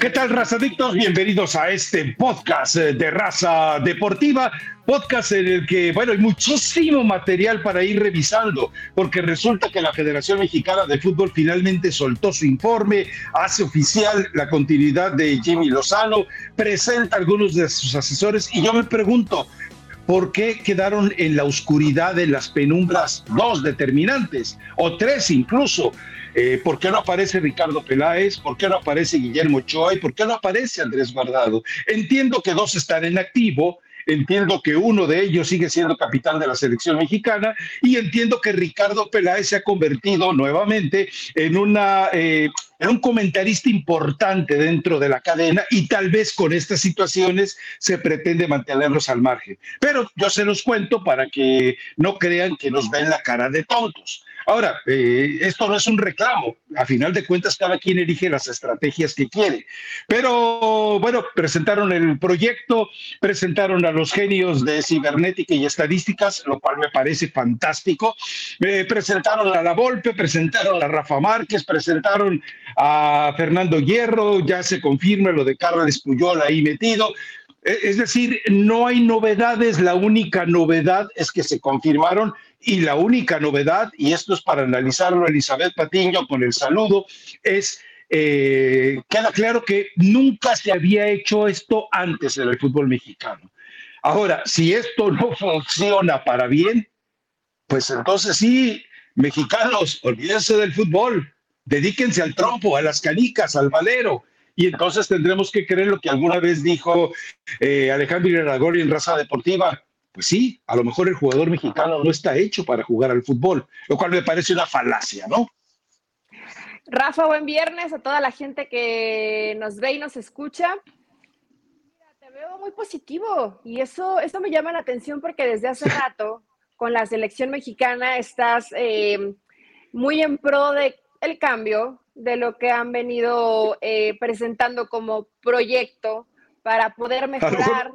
¿Qué tal, razadictos? Bienvenidos a este podcast eh, de Raza Deportiva, podcast en el que, bueno, hay muchísimo material para ir revisando, porque resulta que la Federación Mexicana de Fútbol finalmente soltó su informe, hace oficial la continuidad de Jimmy Lozano, presenta algunos de sus asesores y yo me pregunto, ¿por qué quedaron en la oscuridad de las penumbras dos determinantes o tres incluso? Eh, ¿Por qué no aparece Ricardo Peláez? ¿Por qué no aparece Guillermo Ochoa? ¿Y por qué no aparece Andrés Guardado? Entiendo que dos están en activo, entiendo que uno de ellos sigue siendo capitán de la selección mexicana y entiendo que Ricardo Peláez se ha convertido nuevamente en una eh, un comentarista importante dentro de la cadena y tal vez con estas situaciones se pretende mantenerlos al margen. Pero yo se los cuento para que no crean que nos ven la cara de tontos. Ahora, eh, esto no es un reclamo. A final de cuentas, cada quien elige las estrategias que quiere. Pero bueno, presentaron el proyecto, presentaron a los genios de cibernética y estadísticas, lo cual me parece fantástico. Eh, presentaron a La Volpe, presentaron a Rafa Márquez, presentaron a Fernando Hierro, ya se confirma lo de Carlos Puyol ahí metido. E, es decir, no hay novedades, la única novedad es que se confirmaron y la única novedad, y esto es para analizarlo Elizabeth Patiño con el saludo, es, eh, queda claro que nunca se había hecho esto antes en el fútbol mexicano. Ahora, si esto no funciona para bien, pues entonces sí, mexicanos, olvídense del fútbol, dedíquense al trompo, a las canicas, al valero, y entonces tendremos que creer lo que alguna vez dijo eh, Alejandro Iragori en Raza Deportiva, pues sí, a lo mejor el jugador mexicano no está hecho para jugar al fútbol, lo cual me parece una falacia, ¿no? Rafa, buen viernes a toda la gente que nos ve y nos escucha. Mira, te veo muy positivo y eso, eso me llama la atención porque desde hace rato con la selección mexicana estás eh, muy en pro de el cambio de lo que han venido eh, presentando como proyecto para poder mejorar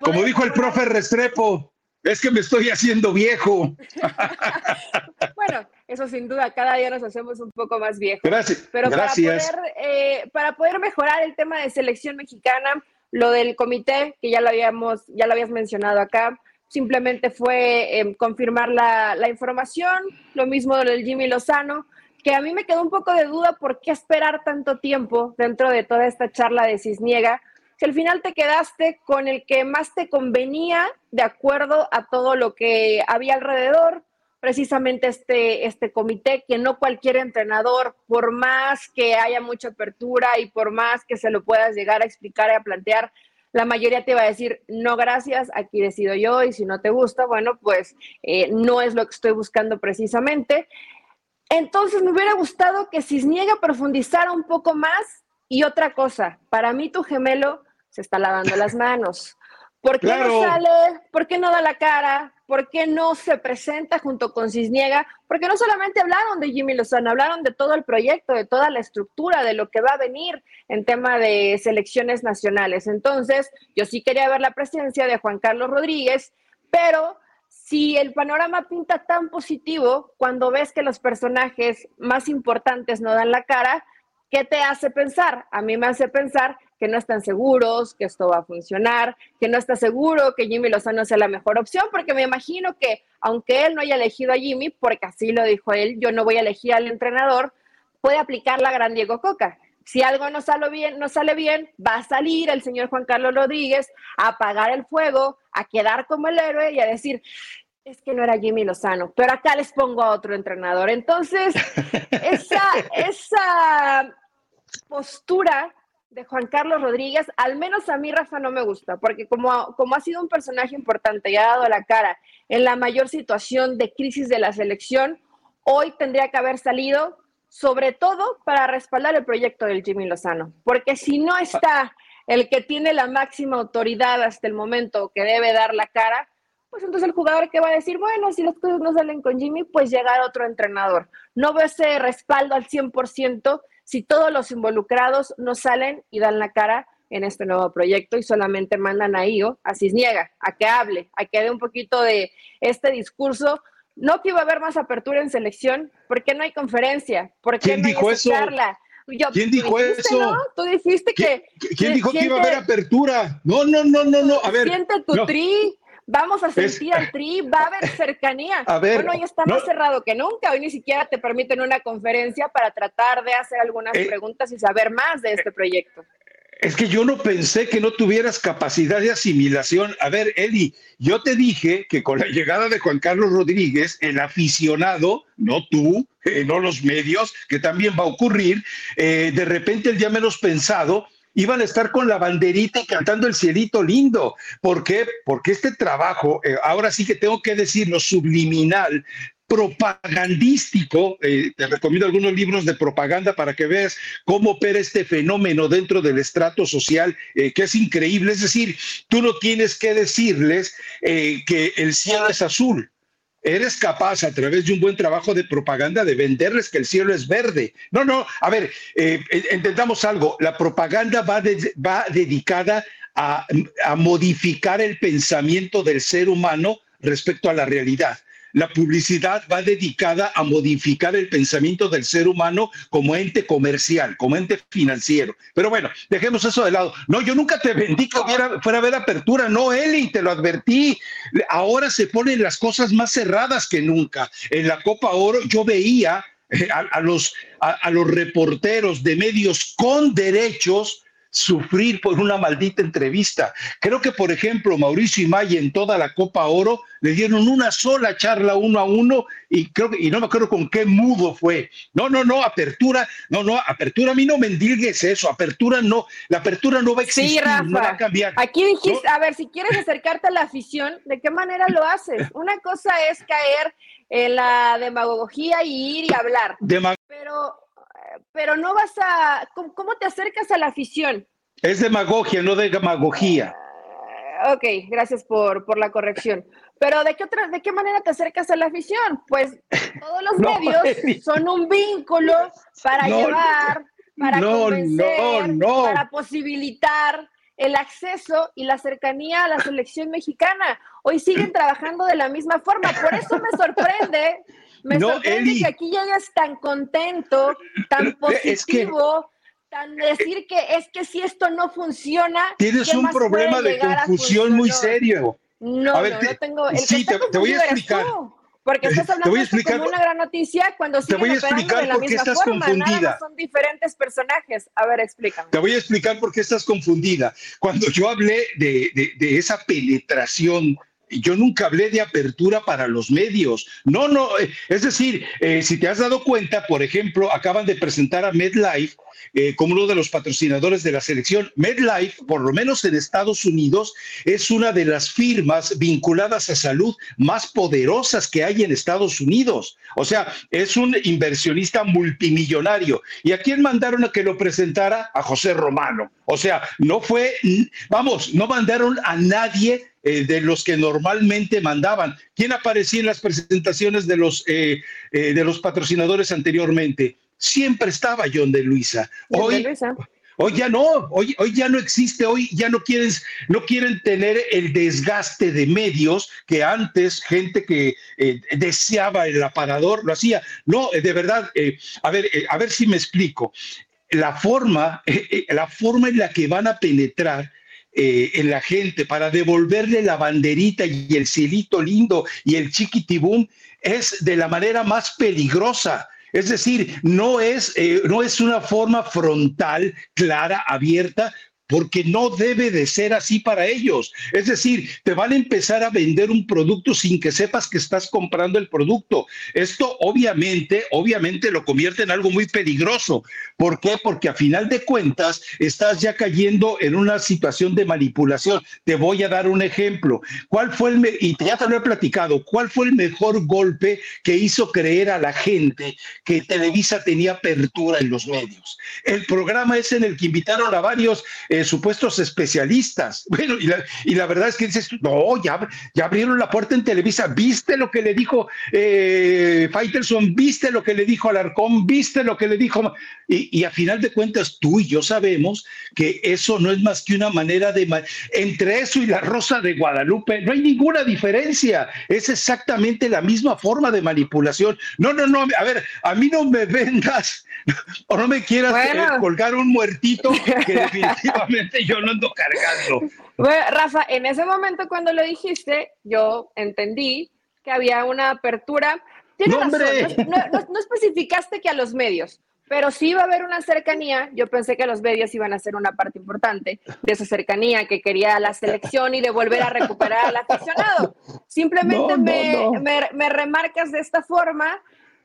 como dijo el profe Restrepo, es que me estoy haciendo viejo. bueno, eso sin duda, cada día nos hacemos un poco más viejos. Gracias. Pero gracias. Para, poder, eh, para poder mejorar el tema de selección mexicana, lo del comité, que ya lo habíamos, ya lo habías mencionado acá, simplemente fue em, confirmar la, la información, lo mismo del Jimmy Lozano, que a mí me quedó un poco de duda por qué esperar tanto tiempo dentro de toda esta charla de Cisniega si al final te quedaste con el que más te convenía de acuerdo a todo lo que había alrededor, precisamente este, este comité, que no cualquier entrenador, por más que haya mucha apertura y por más que se lo puedas llegar a explicar y a plantear, la mayoría te va a decir, no gracias, aquí decido yo y si no te gusta, bueno, pues eh, no es lo que estoy buscando precisamente. Entonces me hubiera gustado que Cisniega profundizara un poco más y otra cosa, para mí tu gemelo se está lavando las manos. ¿Por qué no sale? ¿Por qué no da la cara? ¿Por qué no se presenta junto con Cisniega? Porque no solamente hablaron de Jimmy Lozano, hablaron de todo el proyecto, de toda la estructura, de lo que va a venir en tema de selecciones nacionales. Entonces, yo sí quería ver la presencia de Juan Carlos Rodríguez, pero si el panorama pinta tan positivo cuando ves que los personajes más importantes no dan la cara, ¿qué te hace pensar? A mí me hace pensar que no están seguros, que esto va a funcionar, que no está seguro que Jimmy Lozano sea la mejor opción, porque me imagino que aunque él no haya elegido a Jimmy, porque así lo dijo él, yo no voy a elegir al entrenador, puede aplicar la gran Diego Coca. Si algo no sale bien, no sale bien, va a salir el señor Juan Carlos Rodríguez a apagar el fuego, a quedar como el héroe y a decir, es que no era Jimmy Lozano, pero acá les pongo a otro entrenador. Entonces, esa, esa postura de Juan Carlos Rodríguez, al menos a mí, Rafa, no me gusta, porque como, como ha sido un personaje importante y ha dado la cara en la mayor situación de crisis de la selección, hoy tendría que haber salido, sobre todo para respaldar el proyecto del Jimmy Lozano, porque si no está el que tiene la máxima autoridad hasta el momento que debe dar la cara, pues entonces el jugador que va a decir, bueno, si las cosas no salen con Jimmy, pues llegar otro entrenador. No veo ese respaldo al 100% si todos los involucrados no salen y dan la cara en este nuevo proyecto y solamente mandan a IO, a Cisniega, a que hable, a que dé un poquito de este discurso. No que iba a haber más apertura en selección, porque no hay conferencia, porque no hay dijo eso? charla, ¿Quién dijo eso? Tú dijiste que. ¿Quién dijo que iba a haber apertura? No, no, no, no, no. A ver. Siente tu tri. Vamos a sentir al tri, va a haber cercanía. A ver, bueno, hoy está más cerrado que nunca. Hoy ni siquiera te permiten una conferencia para tratar de hacer algunas eh, preguntas y saber más de este proyecto. Es que yo no pensé que no tuvieras capacidad de asimilación. A ver, Eli, yo te dije que con la llegada de Juan Carlos Rodríguez, el aficionado, no tú, eh, no los medios, que también va a ocurrir, eh, de repente el día menos pensado, iban a estar con la banderita y cantando el cielito lindo. ¿Por qué? Porque este trabajo, eh, ahora sí que tengo que decirlo, subliminal, propagandístico, eh, te recomiendo algunos libros de propaganda para que veas cómo opera este fenómeno dentro del estrato social, eh, que es increíble. Es decir, tú no tienes que decirles que el cielo es azul, eres capaz a través de un buen trabajo de propaganda de venderles que el cielo es verde. No, no, a ver, eh, entendamos algo, la propaganda va, va dedicada a, a modificar el pensamiento del ser humano respecto a la realidad la publicidad va dedicada a modificar el pensamiento del ser humano como ente comercial, como ente financiero. Pero bueno, dejemos eso de lado. No, yo nunca te vendí que fuera a apertura, no, Eli, te lo advertí. Ahora se ponen las cosas más cerradas que nunca. En la Copa Oro yo veía eh, a, los, a los reporteros de medios con derechos sufrir por una maldita entrevista. Creo que, por ejemplo, Mauricio Imay en toda la Copa Oro le dieron una sola charla uno a uno y creo y no me acuerdo con qué mudo fue. No, no, no, apertura, no, no, apertura, a mí no me endilgues eso, apertura no, la apertura no va a existir, no va a cambiar. Aquí dijiste, a ver, si quieres acercarte a la afición, ¿de qué manera lo haces? Una cosa es caer en la demagogía y ir y hablar. pero pero no vas a, ¿cómo, te acercas a la afición? Es demagogia, no de demagogía. Ah, ok, gracias por, por la corrección. Pero ¿de qué otra, de qué manera te acercas a la afición? Pues todos los medios son un vínculo para llevar, para convencer, para posibilitar el acceso y la cercanía a la selección mexicana. Hoy siguen trabajando de la misma forma. Por eso me sorprende me sorprende que aquí llegues tan contento, tan positivo. tan decir que es que si esto no funciona. Tienes un problema de confusión muy serio. No, no, no tengo. El sí, te, voy a explicar. porque estás hablando de como una gran noticia cuando te voy a explicar de la misma estás forma. Confundida. son diferentes personajes. A ver, explícame. Te voy a explicar por qué estás confundida. Cuando yo hablé de, de, de esa penetración yo nunca hablé de apertura para los medios. No, no, eh, es decir, eh, si te has dado cuenta, por ejemplo, acaban de presentar a MedLife eh, como uno de los patrocinadores de la selección. MedLife, por lo menos en Estados Unidos, es una de las firmas vinculadas a salud más poderosas que hay en Estados Unidos. O sea, es un inversionista multimillonario. ¿Y a quién mandaron a que lo presentara? A José Romano. O sea, no fue, vamos, no mandaron a nadie eh, de los que normalmente mandaban. ¿Quién aparecía en las presentaciones de los, eh, de los patrocinadores anteriormente? siempre estaba John de Luisa. Hoy, hoy ya no, hoy, hoy ya no existe, hoy ya no quieren, no quieren tener el desgaste de medios que antes gente que eh, deseaba el aparador lo hacía. No, eh, de verdad, eh, a ver, a ver si me explico. La forma, la forma en la que van a penetrar en la gente para devolverle la banderita y el cielito lindo y el chiquitibum es de la manera más peligrosa. Es decir, no es, eh, no es una forma frontal, clara, abierta, porque no debe de ser así para ellos. Es decir, te van a empezar a vender un producto sin que sepas que estás comprando el producto. Esto obviamente, obviamente lo convierte en algo muy peligroso. ¿Por qué? Porque a final de cuentas estás ya cayendo en una situación de manipulación. Te voy a dar un ejemplo. ¿Cuál fue el, y ya te lo he platicado, cuál fue el mejor golpe que hizo creer a la gente que Televisa tenía apertura en los medios? El programa es en el que invitaron a varios eh, supuestos especialistas. Bueno, y la, verdad es que dices, no, ya, ya abrieron la puerta en Televisa, viste lo que le dijo eh, Faitelson, viste lo que le dijo Alarcón, viste lo que le dijo, y, y a final de cuentas tú y yo sabemos que eso no es más que una manera de, entre eso y la Rosa de Guadalupe, no hay ninguna diferencia, es exactamente la misma forma de manipulación. No, no, no, a ver, a mí no me vendas o no me quieras eh, colgar un muertito que definitivamente yo no ando cargando. Bueno, Rafa, en ese momento cuando lo dijiste, yo entendí que había una apertura. Tienes no, razón, no, no, especificaste que a los medios, pero sí iba a haber una cercanía. Yo pensé que los medios iban a ser una parte importante de esa cercanía que quería la selección y de volver a recuperar al aficionado. Simplemente me, me, me, remarcas de esta forma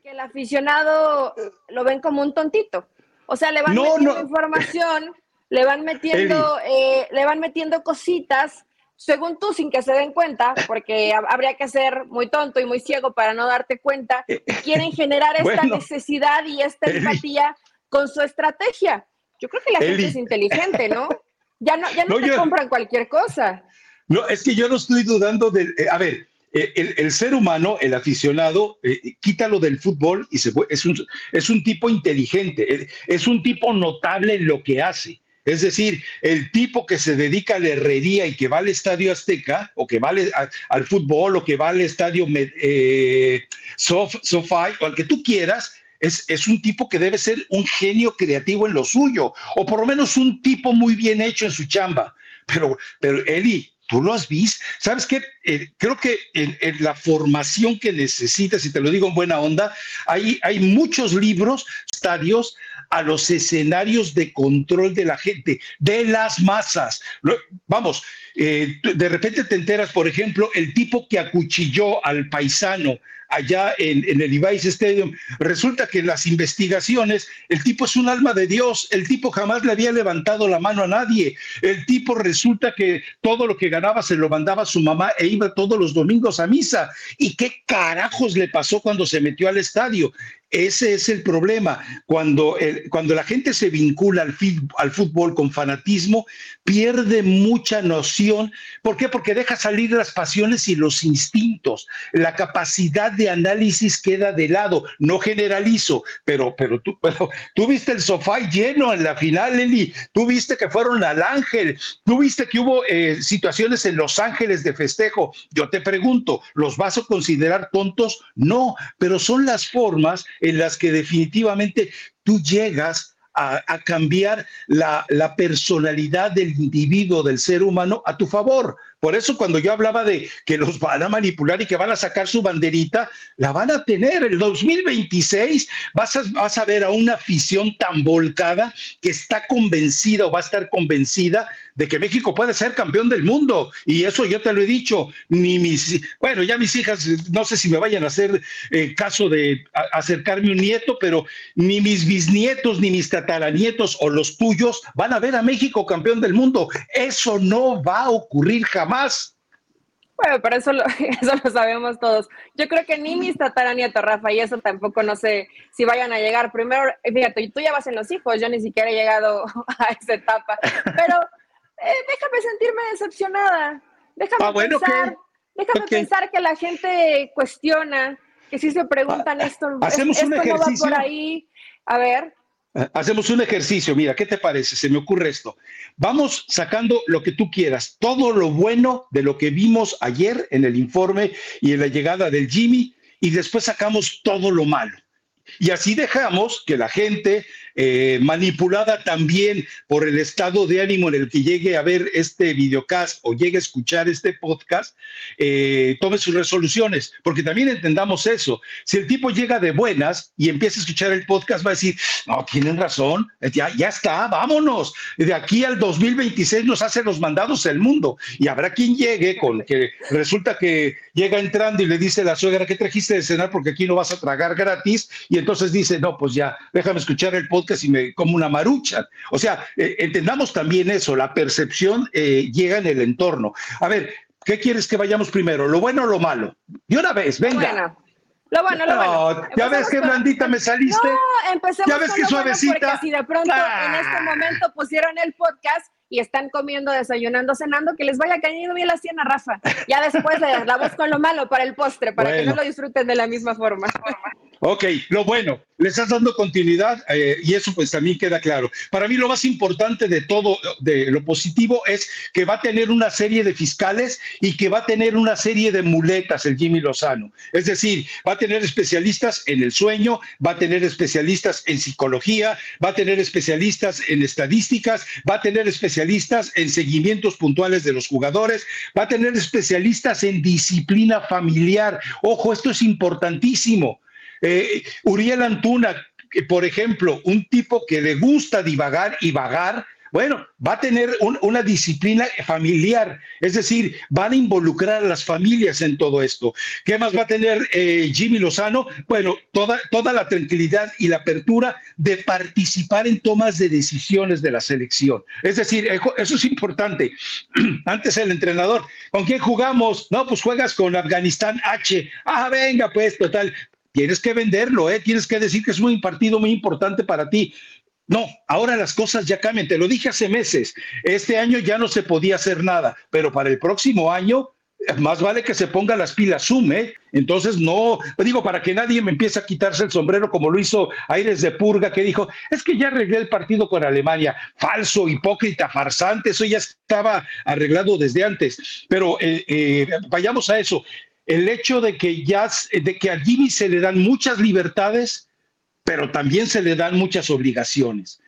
que el aficionado lo ven como un tontito. O sea, le van metiendo información, le van metiendo, eh, le van metiendo cositas, según tú, sin que se den cuenta, porque habría que ser muy tonto y muy ciego para no darte cuenta, quieren generar esta necesidad y esta empatía con su estrategia. Yo creo que la gente es inteligente, ¿no? Ya no, ya no, te compran cualquier cosa. No, es que yo no estoy dudando de. Eh, a ver, eh, el, ser humano, el aficionado, eh, quítalo del fútbol y se es, un, es un tipo inteligente, es un tipo notable en lo que hace. Es decir, el tipo que se dedica a la herrería y que va al estadio Azteca, o que va al, fútbol, o que va al estadio eh, Sof, o al que tú quieras, es, es, un tipo que debe ser un genio creativo en lo suyo, o por lo menos un tipo muy bien hecho en su chamba. Pero, pero Eli, tú lo has visto. ¿Sabes qué? Eh, creo que en, la formación que necesitas, y te lo digo en buena onda, hay, hay muchos libros, estadios, a los escenarios de control de la gente, de las masas. Vamos, eh, de repente te enteras, por ejemplo, el tipo que acuchilló al paisano allá en, el Levi's Stadium. Resulta que las investigaciones el tipo es un alma de Dios, el tipo jamás le había levantado la mano a nadie, el tipo resulta que todo lo que ganaba se lo mandaba a su mamá e iba todos los domingos a misa. ¿Y qué carajos le pasó cuando se metió al estadio? Ese es el problema. Cuando, cuando la gente se vincula al, fútbol con fanatismo, pierde mucha noción. ¿Por qué? Porque deja salir las pasiones y los instintos. La capacidad de análisis queda de lado. No generalizo, pero, pero, tú, pero tú viste el sofá lleno en la final, Eli. Tú viste que fueron al Ángel. Tú viste que hubo eh, situaciones en Los Ángeles de festejo. Yo te pregunto, ¿los vas a considerar tontos? No, pero son las formas en las que definitivamente tú llegas a, cambiar la, personalidad del individuo, del ser humano, a tu favor. Por eso cuando yo hablaba de que los van a manipular y que van a sacar su banderita, la van a tener. El 2026 vas a, vas a ver a una afición tan volcada que está convencida o va a estar convencida de que México puede ser campeón del mundo. Y eso yo te lo he dicho. Ni mis, bueno, ya mis hijas, no sé si me vayan a hacer eh, caso de acercarme un nieto, pero ni mis bisnietos, ni mis tataranietos o los tuyos van a ver a México campeón del mundo. Eso no va a ocurrir jamás más. Bueno, pero eso lo, eso lo sabemos todos. Yo creo que ni mis tataranietos, Rafa, y eso tampoco no sé si vayan a llegar. Primero, fíjate, tú ya vas en los hijos, yo ni siquiera he llegado a esa etapa. Pero eh, déjame sentirme decepcionada. Déjame ah, pensar, déjame pensar que la gente cuestiona, que si se preguntan ah, esto, hacemos un ejercicio. no va por ahí. A ver. Hacemos un ejercicio, mira, ¿qué te parece? Se me ocurre esto. Vamos sacando lo que tú quieras, todo lo bueno de lo que vimos ayer en el informe y en la llegada del Jimmy, y después sacamos todo lo malo. Y así dejamos que la gente eh, manipulada también por el estado de ánimo en el que llegue a ver este videocast o llegue a escuchar este podcast, eh, tome sus resoluciones, porque también entendamos eso. Si el tipo llega de buenas y empieza a escuchar el podcast, va a decir, no, tienen razón, ya, ya está, vámonos. De aquí al 2026 nos hace los mandados el mundo. Y habrá quien llegue con que resulta que llega entrando y le dice a la suegra, ¿qué trajiste de cenar? Porque aquí no vas a tragar gratis. Entonces dice, no, pues ya, déjame escuchar el podcast si me como una marucha. O sea, eh, entendamos también eso, la percepción eh, llega en el entorno. A ver, ¿qué quieres que vayamos primero? ¿Lo bueno o lo malo? De una vez, venga. Lo bueno, lo bueno. Ya ves qué blandita me saliste. No, empecemos ya ves qué suavecita. Porque si de pronto en este momento pusieron el podcast, y están comiendo, desayunando, cenando, que les vaya cayendo bien la cena, Rafa. Ya después le damos con lo malo para el postre, para que no lo disfruten de la misma forma. Ok, lo bueno, le estás dando continuidad eh, y eso pues también queda claro. Para mí lo más importante de todo, de lo positivo, es que va a tener una serie de fiscales y que va a tener una serie de muletas el Jimmy Lozano. Es decir, va a tener especialistas en el sueño, va a tener especialistas en psicología, va a tener especialistas en estadísticas, va a tener especialistas en seguimientos puntuales de los jugadores, va a tener especialistas en disciplina familiar. Ojo, esto es importantísimo eh, Uriel Antuna, por ejemplo, un tipo que le gusta divagar y vagar, bueno, va a tener una disciplina familiar, es decir, van a involucrar a las familias en todo esto. ¿Qué más va a tener eh, Jimmy Lozano? Bueno, toda, toda la tranquilidad y la apertura de participar en tomas de decisiones de la selección. Es decir, eso es importante. Antes el entrenador, ¿con quién jugamos? No, pues juegas con Afganistán H. Ah, venga, pues, total tienes que venderlo, ¿eh? tienes que decir que es un partido muy importante para ti. No, ahora las cosas ya cambian, te lo dije hace meses, este año ya no se podía hacer nada, pero para el próximo año más vale que se ponga las pilas sume. ¿eh? Entonces, no, digo, para que nadie me empiece a quitarse el sombrero como lo hizo Aires de Purga, que dijo, es que ya arreglé el partido con Alemania. Falso, hipócrita, farsante, eso ya estaba arreglado desde antes. Pero eh, eh, vayamos a eso el hecho de que, ya, de que a Jimmy se le dan muchas libertades, pero también se le dan muchas obligaciones.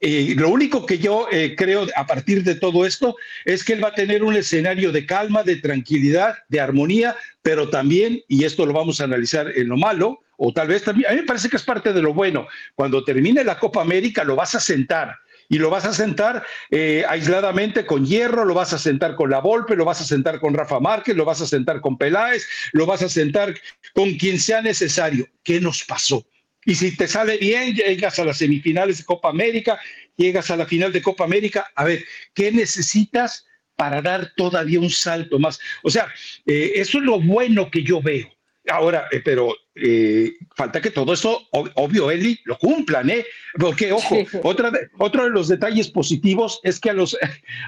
Eh, lo único que yo eh, creo a partir de todo esto es que él va a tener un escenario de calma, de tranquilidad, de armonía, pero también, y esto lo vamos a analizar en lo malo, o tal vez también, a mí me parece que es parte de lo bueno, cuando termine la Copa América lo vas a sentar y lo vas a sentar eh, aisladamente con Hierro, lo vas a sentar con La Volpe, lo vas a sentar con Rafa Márquez, lo vas a sentar con Peláez, lo vas a sentar con quien sea necesario. ¿Qué nos pasó? Y si te sale bien, llegas a las semifinales de Copa América, llegas a la final de Copa América, a ver, ¿qué necesitas para dar todavía un salto más? O sea, eh, eso es lo bueno que yo veo. Ahora, eh, pero eh, falta que todo eso, obvio, Eli, lo cumplan, ¿eh? Porque, ojo, otra otro de los detalles positivos es que a los,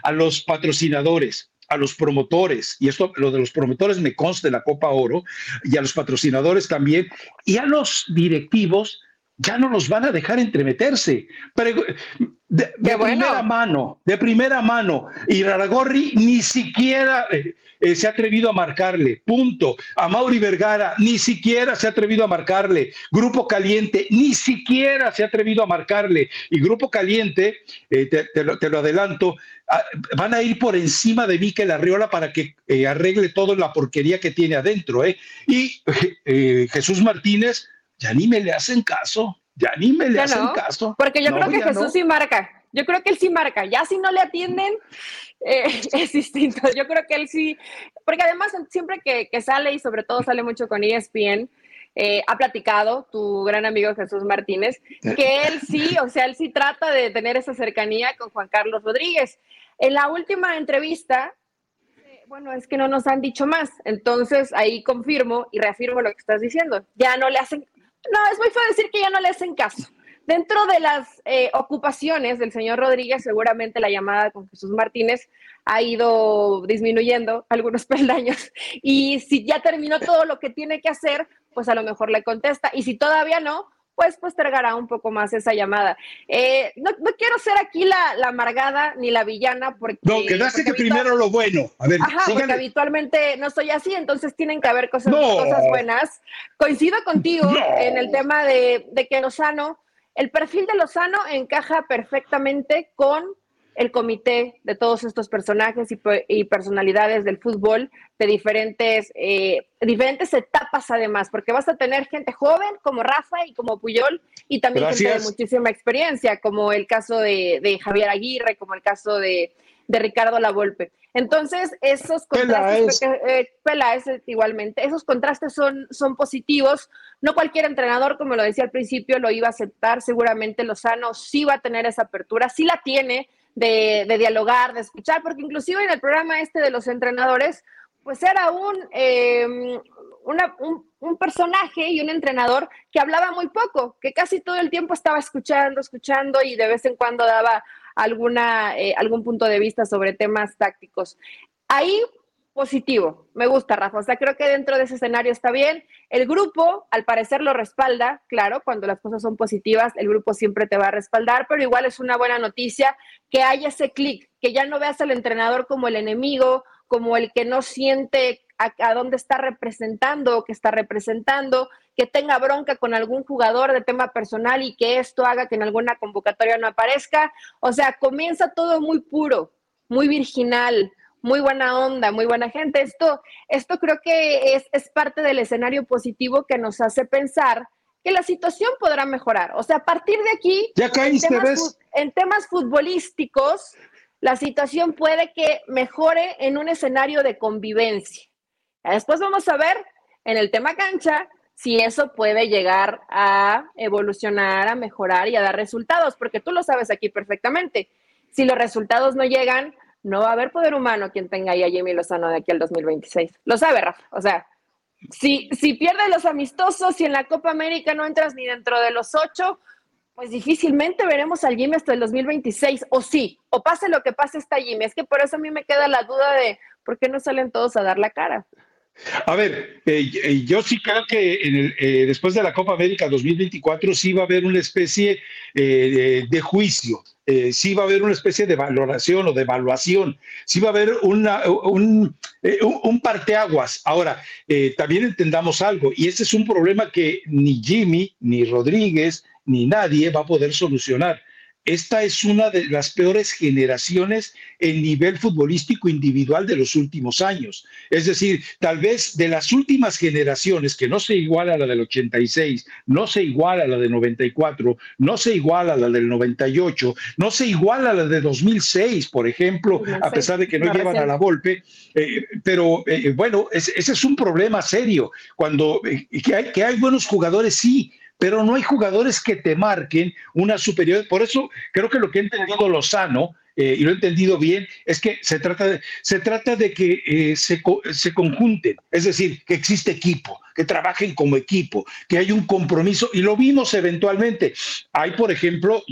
a los patrocinadores, a los promotores, y esto, lo de los promotores me consta de la Copa Oro, y a los patrocinadores también, y a los directivos, ya no los van a dejar entremeterse. Pero, de, primera mano, de primera mano, y Raragorri ni siquiera... Eh, eh, se ha atrevido a marcarle, punto. A Mauri Vergara ni siquiera se ha atrevido a marcarle. Grupo Caliente ni siquiera se ha atrevido a marcarle. Y Grupo Caliente, eh, te, lo, adelanto, ah, van a ir por encima de Miquel Arriola para que arregle toda la porquería que tiene adentro. Y Jesús Martínez, ya ni me le hacen caso. Ya ni me le hacen caso. Porque yo creo que Jesús sí marca. Yo creo que él sí marca. Ya si no le atienden, eh, es distinto. Yo creo que él sí, porque además siempre que, sale y sobre todo sale mucho con ESPN, eh, ha platicado tu gran amigo Jesús Martínez, que él sí, o sea, él sí trata de tener esa cercanía con Juan Carlos Rodríguez. En la última entrevista, eh, bueno, es que no nos han dicho más, entonces ahí confirmo y reafirmo lo que estás diciendo. Ya no le hacen, no, es muy feo decir que ya no le hacen caso. Dentro de las eh, ocupaciones del señor Rodríguez, seguramente la llamada con Jesús Martínez ha ido disminuyendo algunos peldaños. Y si ya terminó todo lo que tiene que hacer, pues a lo mejor le contesta. Y si todavía no, pues postergará un poco más esa llamada. Eh, no, quiero ser aquí la, amargada ni la villana porque... No, quedaste que primero lo bueno. A ver, Ajá, porque habitualmente no soy así, entonces tienen que haber cosas, cosas buenas. Coincido contigo en el tema de, de que Lozano el perfil de Lozano encaja perfectamente con el comité de todos estos personajes y, personalidades del fútbol de diferentes, eh, diferentes etapas además, porque vas a tener gente joven como Rafa y como Puyol y también gente de muchísima experiencia, como el caso de Javier Aguirre, como el caso de, de Ricardo Lavolpe. Entonces, esos contrastes, eh, igualmente, esos contrastes son, son positivos. No cualquier entrenador, como lo decía al principio, lo iba a aceptar. Seguramente Lozano sí va a tener esa apertura, sí la tiene de, dialogar, de escuchar, porque inclusive en el programa este de los entrenadores, pues era un, em, un, un, personaje y un entrenador que hablaba muy poco, que casi todo el tiempo estaba escuchando, escuchando y de vez en cuando daba alguna, eh, algún punto de vista sobre temas tácticos. Ahí positivo. Me gusta, Rafa. O sea, creo que dentro de ese escenario está bien. El grupo, al parecer, lo respalda. Claro, cuando las cosas son positivas, el grupo siempre te va a respaldar, pero igual es una buena noticia que haya ese clic, que ya no veas al entrenador como el enemigo, como el que no siente a, dónde está representando o que está representando, que tenga bronca con algún jugador de tema personal y que esto haga que en alguna convocatoria no aparezca. O sea, comienza todo muy puro, muy virginal, muy buena onda, muy buena gente. Esto, esto creo que es, es parte del escenario positivo que nos hace pensar que la situación podrá mejorar. O sea, a partir de aquí, ya caíste, en, temas, en temas futbolísticos, la situación puede que mejore en un escenario de convivencia. Después vamos a ver en el tema cancha si eso puede llegar a evolucionar, a mejorar y a dar resultados, porque tú lo sabes aquí perfectamente. Si los resultados no llegan, no va a haber poder humano quien tenga ahí a Jimmy Lozano de aquí al 2026. Lo sabe, Rafa. O sea, si, si pierdes los amistosos y en la Copa América no entras ni dentro de los ocho, pues difícilmente veremos al Jimmy hasta el 2026. O sí, o pase lo que pase, está Jimmy. Es que por eso a mí me queda la duda de por qué no salen todos a dar la cara. A ver, eh, eh, yo sí creo que eh, después de la Copa América 2024 sí va a haber una especie de, juicio, sí va a haber una especie de valoración o de evaluación, sí va a haber una, un, un, parteaguas. Ahora, también entendamos algo, y ese es un problema que ni Jimmy, ni Rodríguez, ni nadie va a poder solucionar esta es una de las peores generaciones en nivel futbolístico individual de los últimos años. Es decir, tal vez de las últimas generaciones, que no se iguala a la del 86, no se iguala a la del 94, no se iguala a la del 98, no se iguala a la de 2006, por ejemplo, a pesar de que no llevan a la golpe. Eh, pero eh, bueno, ese es un problema serio. Cuando eh, hay, que hay buenos jugadores, sí, pero no hay jugadores que te marquen una superior. Por eso creo que lo que ha entendido Lozano, eh, y lo he entendido bien, es que se trata de, se trata de que eh, se, se, conjunten, es decir, que existe equipo, que trabajen como equipo, que hay un compromiso, y lo vimos eventualmente. Hay, por ejemplo,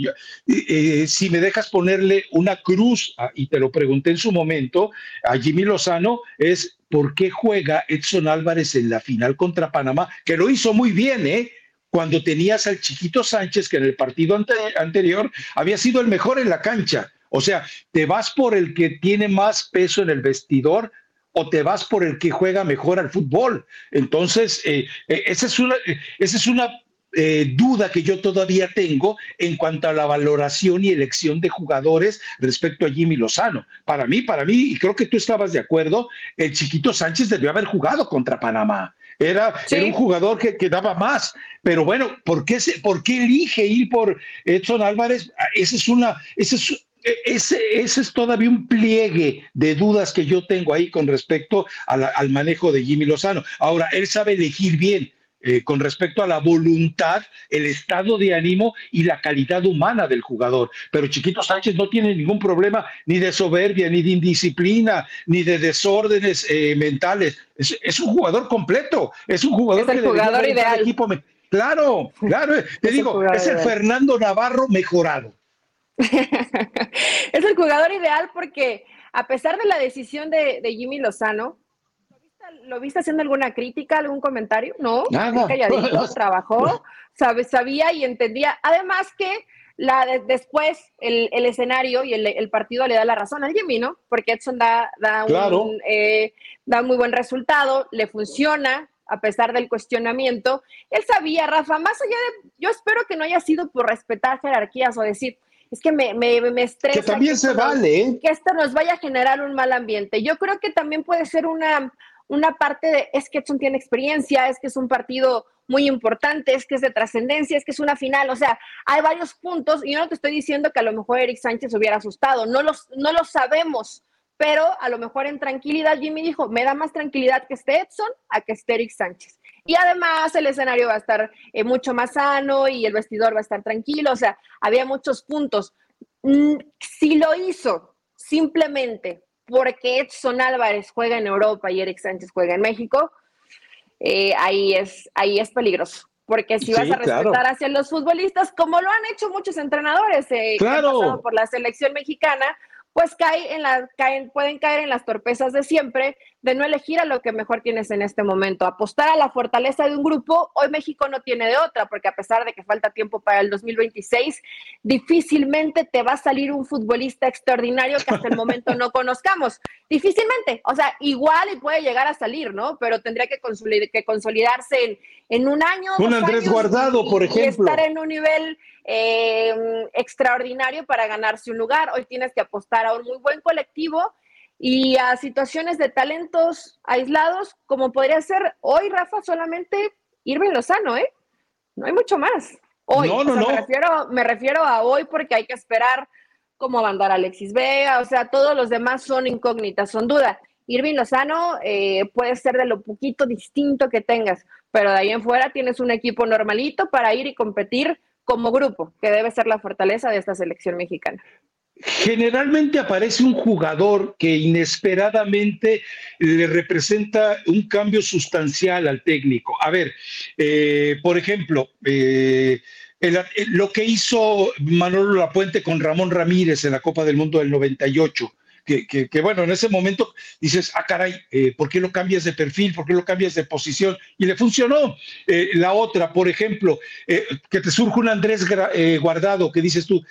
eh, si me dejas ponerle una cruz, ah, y te lo pregunté en su momento, a Jimmy Lozano, es por qué juega Edson Álvarez en la final contra Panamá, que lo hizo muy bien, ¿eh? Cuando tenías al chiquito Sánchez, que en el partido anterior había sido el mejor en la cancha. O sea, ¿te vas por el que tiene más peso en el vestidor o te vas por el que juega mejor al fútbol? Entonces, eh, eh, esa es una, esa es una eh, duda que yo todavía tengo en cuanto a la valoración y elección de jugadores respecto a Jimmy Lozano. Para mí, para mí, y creo que tú estabas de acuerdo, el chiquito Sánchez debió haber jugado contra Panamá. Era, un jugador que, que, daba más. Pero bueno, ¿por qué, se, ¿por qué elige ir por Edson Álvarez? Ah, esa es una, ese es, e, ese, ese, es todavía un pliegue de dudas que yo tengo ahí con respecto al manejo de Jimmy Lozano. Ahora, él sabe elegir bien. Eh, con respecto a la voluntad, el estado de ánimo y la calidad humana del jugador. Pero Chiquito Sánchez no tiene ningún problema ni de soberbia, ni de indisciplina, ni de desórdenes eh, mentales. Es, un jugador completo, es un jugador es el jugador ideal. Equipo. Claro, claro, te digo, es el Fernando Navarro mejorado. es el jugador ideal porque a pesar de la decisión de Jimmy Lozano, ¿Lo viste haciendo alguna crítica, algún comentario? No, Nada. calladito, trabajó, sabe, sabía y entendía. Además que la después el, escenario y el, partido le da la razón al Jimmy, ¿no? Porque Edson da, da, un, eh, da muy buen resultado, le funciona a pesar del cuestionamiento. Él sabía, Rafa, más allá de, yo espero que no haya sido por respetar jerarquías o decir, es que me, me, me estresa. Que también se vale. ¿eh? Que esto nos vaya a generar un mal ambiente. Yo creo que también puede ser una, una parte de, es que Edson tiene experiencia, es que es un partido muy importante, es que es de trascendencia, es que es una final, o sea, hay varios puntos y yo no te estoy diciendo que a lo mejor Eric Sánchez hubiera asustado, no, los, no lo sabemos, pero a lo mejor en tranquilidad Jimmy dijo, me da más tranquilidad que esté Edson a que esté Eric Sánchez. Y además el escenario va a estar eh, mucho más sano y el vestidor va a estar tranquilo, o sea, había muchos puntos. Mm, si lo hizo simplemente porque Edson Álvarez juega en Europa y Eric Sánchez juega en México, eh, ahí, es, ahí es peligroso. porque si vas a respetar hacia los futbolistas, como lo han hecho muchos entrenadores eh, que han pasado por la selección mexicana, pues cae en la, caen, pueden caer en las torpezas de siempre de no elegir a lo que mejor tienes en este momento. Apostar a la fortaleza de un grupo, hoy México no tiene de otra, porque a pesar de que falta tiempo para el 2026, difícilmente te va a salir un futbolista extraordinario que hasta el momento no conozcamos. Difícilmente, o sea, igual y puede llegar a salir, ¿no? Pero tendría que, que consolidarse en, en, un año. Un Andrés Guardado, por ejemplo. Y estar en un nivel eh, extraordinario para ganarse un lugar. Hoy tienes que apostar a un muy buen colectivo y a situaciones de talentos aislados, como podría ser hoy, Rafa, solamente Irving Lozano, ¿eh? No hay mucho más. Hoy, no, no, no. Me, refiero, me refiero a hoy porque hay que esperar cómo va a andar Alexis Vega, o sea, todos los demás son incógnitas, son dudas. Irving Lozano eh, puede ser de lo poquito distinto que tengas, pero de ahí en fuera tienes un equipo normalito para ir y competir como grupo, que debe ser la fortaleza de esta selección mexicana. Generalmente aparece un jugador que inesperadamente le representa un cambio sustancial al técnico. A ver, eh, por ejemplo, eh, lo que hizo Manolo Lapuente con Ramón Ramírez en la Copa del Mundo del 98 que, bueno, en ese momento dices, ah, caray, eh, ¿por qué lo cambias de perfil? ¿Por qué lo cambias de posición? Y le funcionó. Eh, la otra, por ejemplo, eh, que te surge un Andrés Guardado, que dices tú,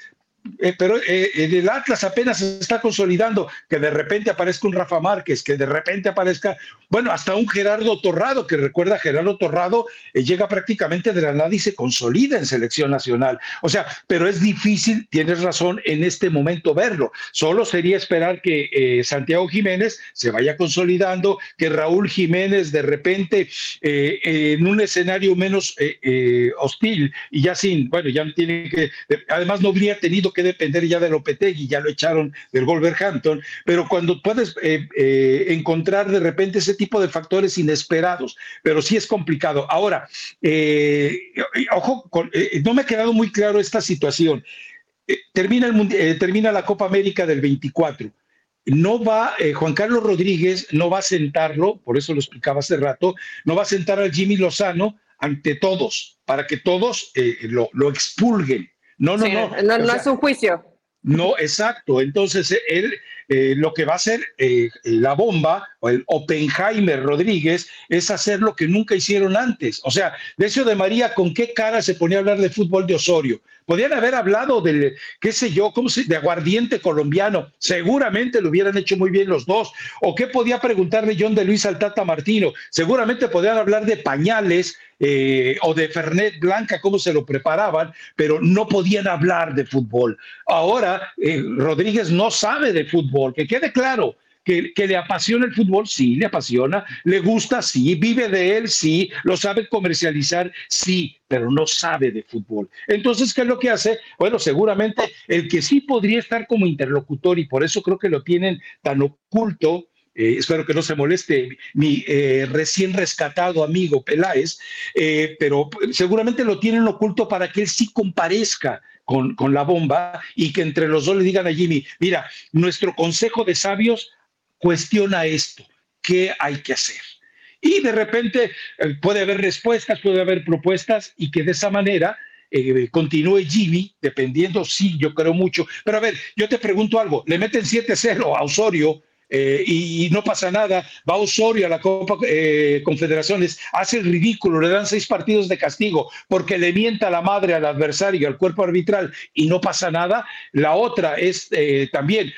eh, pero eh, el Atlas apenas se está consolidando, que de repente aparezca un Rafa Márquez, que de repente aparezca, bueno, hasta un Gerardo Torrado, que recuerda Gerardo Torrado, eh, llega prácticamente de la nada y se consolida en selección nacional. O sea, pero es difícil, tienes razón, en este momento verlo. Solo sería esperar que Santiago Jiménez se vaya consolidando, que Raúl Jiménez de repente en un escenario menos hostil y ya sin, bueno, ya no tiene que, además no habría tenido que depender ya de Lopetegui, ya lo echaron del Wolverhampton, pero cuando puedes eh, eh, encontrar de repente ese tipo de factores inesperados, pero sí es complicado. Ahora, eh, ojo, no me ha quedado muy claro esta situación. termina, el, termina la Copa América del 24 no va, Juan Carlos Rodríguez no va a sentarlo, por eso lo explicaba hace rato, no va a sentar al Jimmy Lozano ante todos, para que todos lo, lo, expulguen. No, no, no. No, es un juicio. No, exacto. Entonces, él eh, lo que va a hacer eh, la bomba o el Oppenheimer Rodríguez es hacer lo que nunca hicieron antes. O sea, Decio de María, ¿con qué cara se ponía a hablar de fútbol de Osorio? Podrían haber hablado del, qué sé yo, ¿cómo se, de aguardiente colombiano. Seguramente lo hubieran hecho muy bien los dos. ¿O qué podía preguntarle John de Luis al Tata Martino? Seguramente podrían hablar de pañales eh, o de Fernet Blanca, cómo se lo preparaban, pero no podían hablar de fútbol. Ahora, Rodríguez no sabe de fútbol que quede claro. Que, le apasiona el fútbol, sí, le apasiona, le gusta, sí, vive de él, sí, lo sabe comercializar, sí, pero no sabe de fútbol. Entonces, ¿qué es lo que hace? Bueno, seguramente el que sí podría estar como interlocutor y por eso creo que lo tienen tan oculto, eh, espero que no se moleste mi eh, recién rescatado amigo Peláez, eh, pero seguramente lo tienen oculto para que él sí comparezca con, la bomba y que entre los dos le digan a Jimmy, mira, nuestro consejo de sabios cuestiona esto, ¿qué hay que hacer? Y de repente eh, puede haber respuestas, puede haber propuestas y que de esa manera eh, continúe Jimmy, dependiendo, sí, yo creo mucho. Pero a ver, yo te pregunto algo, le meten 7-0 a Osorio eh, y, no pasa nada, va Osorio a la Copa eh, Confederaciones, hace el ridículo, le dan seis partidos de castigo porque le mienta la madre al adversario, al cuerpo arbitral y no pasa nada. La otra es eh, también,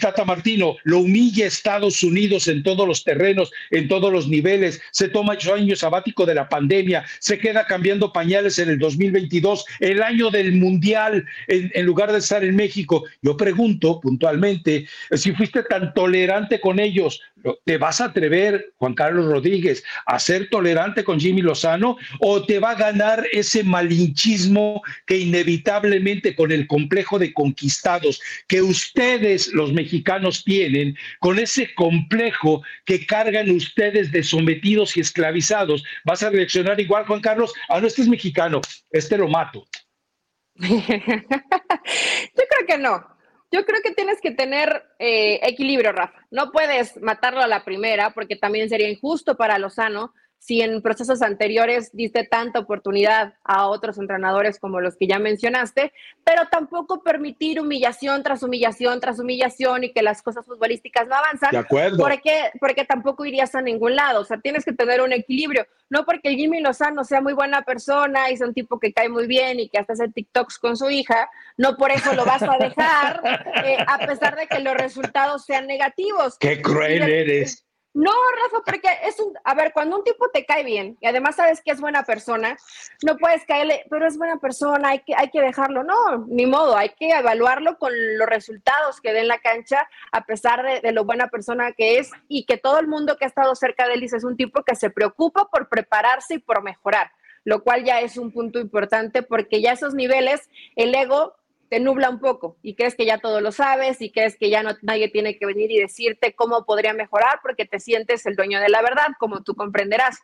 Tata Martino lo humilla Estados Unidos en todos los terrenos, en todos los niveles, se toma ocho años sabático de la pandemia, se queda cambiando pañales en el 2022, el año del Mundial, en, en lugar de estar en México. Yo pregunto puntualmente, si fuiste tan tolerante, tolerante con ellos. ¿Te vas a atrever, Juan Carlos Rodríguez, a ser tolerante con Jimmy Lozano o te va a ganar ese malinchismo que inevitablemente con el complejo de conquistados que ustedes los mexicanos tienen, con ese complejo que cargan ustedes de sometidos y esclavizados, vas a reaccionar igual, Juan Carlos? Ah, no, este es mexicano, este lo mato. Yo creo que no. Yo creo que tienes que tener eh, equilibrio, Rafa. No puedes matarlo a la primera porque también sería injusto para Lozano. Si en procesos anteriores diste tanta oportunidad a otros entrenadores como los que ya mencionaste, pero tampoco permitir humillación tras humillación tras humillación y que las cosas futbolísticas no avanzan. De acuerdo. Porque, porque tampoco irías a ningún lado. O sea, tienes que tener un equilibrio. No porque Jimmy Lozano sea muy buena persona y sea un tipo que cae muy bien y que hasta hace TikToks con su hija, no por eso lo vas a dejar, eh, a pesar de que los resultados sean negativos. ¡Qué cruel eres! No, Rafa, porque es un, a ver, cuando un tipo te cae bien y además sabes que es buena persona, no puedes caerle, pero es buena persona, hay que, hay que dejarlo. No, ni modo, hay que evaluarlo con los resultados que dé en la cancha, a pesar de, de, lo buena persona que es y que todo el mundo que ha estado cerca de él dice es un tipo que se preocupa por prepararse y por mejorar, lo cual ya es un punto importante porque ya esos niveles, el ego te nubla un poco y crees que ya todo lo sabes y crees que ya no, nadie tiene que venir y decirte cómo podría mejorar porque te sientes el dueño de la verdad, como tú comprenderás.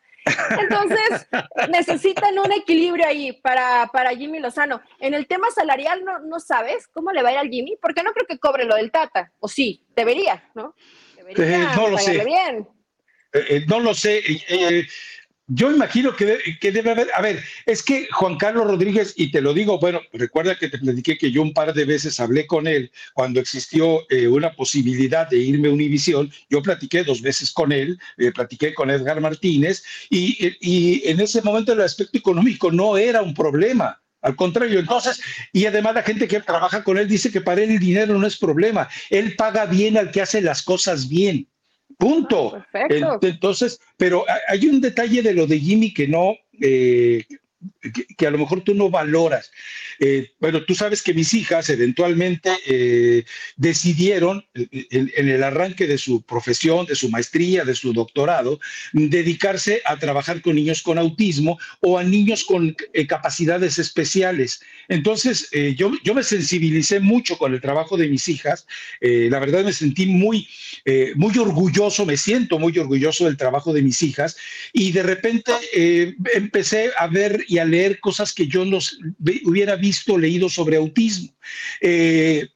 Entonces, necesitan un equilibrio ahí para, para Jimmy Lozano. En el tema salarial, no, no sabes cómo le va a ir al Jimmy, porque no creo que cobre lo del Tata, o sí, debería, ¿no? Debería eh, no lo sé. Bien. Eh, eh, no lo sé. Yo imagino que, debe haber, a ver, es que Juan Carlos Rodríguez, y te lo digo, bueno, recuerda que te platiqué que yo un par de veces hablé con él cuando existió eh, una posibilidad de irme a Univisión, yo platiqué dos veces con él, eh, platiqué con Edgar Martínez, y, y en ese momento el aspecto económico no era un problema. Al contrario, entonces, y además la gente que trabaja con él dice que para él el dinero no es problema. Él paga bien al que hace las cosas bien. Punto. Ah, entonces, pero hay un detalle de lo de Jimmy que no, eh, que, a lo mejor tú no valoras. Eh, tú sabes que mis hijas eventualmente eh, decidieron en, el arranque de su profesión, de su maestría, de su doctorado, dedicarse a trabajar con niños con autismo o a niños con eh, capacidades especiales. Entonces, yo, yo me sensibilicé mucho con el trabajo de mis hijas. la verdad me sentí muy, muy orgulloso, me siento muy orgulloso del trabajo de mis hijas y de repente empecé a ver y a leer cosas que yo no hubiera visto, leído sobre autismo. Eh,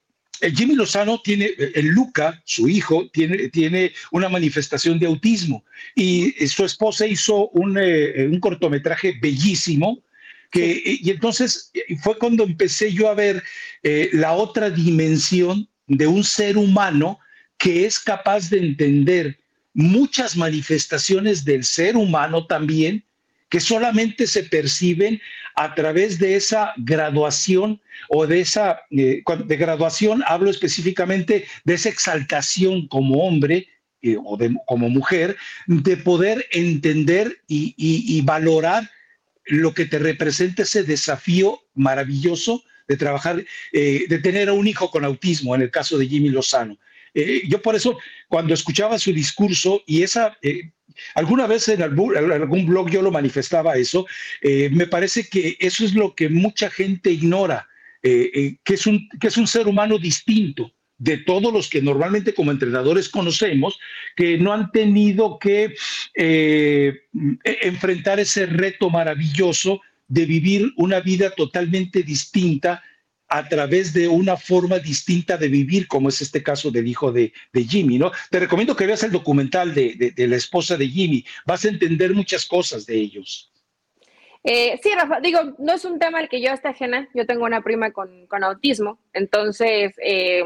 Jimmy Lozano tiene, el Luca, su hijo, tiene, tiene una manifestación de autismo y su esposa hizo un, eh, un cortometraje bellísimo. Que, y entonces fue cuando empecé yo a ver eh, la otra dimensión de un ser humano que es capaz de entender muchas manifestaciones del ser humano también que solamente se perciben a través de esa graduación o de esa, eh, de graduación hablo específicamente de esa exaltación como hombre eh, o como mujer, de poder entender y, valorar lo que te representa ese desafío maravilloso de trabajar, eh, de tener a un hijo con autismo, en el caso de Jimmy Lozano. yo por eso, cuando escuchaba su discurso y esa Alguna vez en algún blog yo lo manifestaba eso, eh, me parece que eso es lo que mucha gente ignora, eh, eh, que, es un, que es un ser humano distinto de todos los que normalmente como entrenadores conocemos, que no han tenido que e-, enfrentar ese reto maravilloso de vivir una vida totalmente distinta a través de una forma distinta de vivir, como es este caso del hijo de, Jimmy, ¿no? Te recomiendo que veas el documental de, la esposa de Jimmy, vas a entender muchas cosas de ellos. Eh, sí, Rafa, digo, no es un tema al que yo esté ajena, yo tengo una prima con, autismo, entonces eh,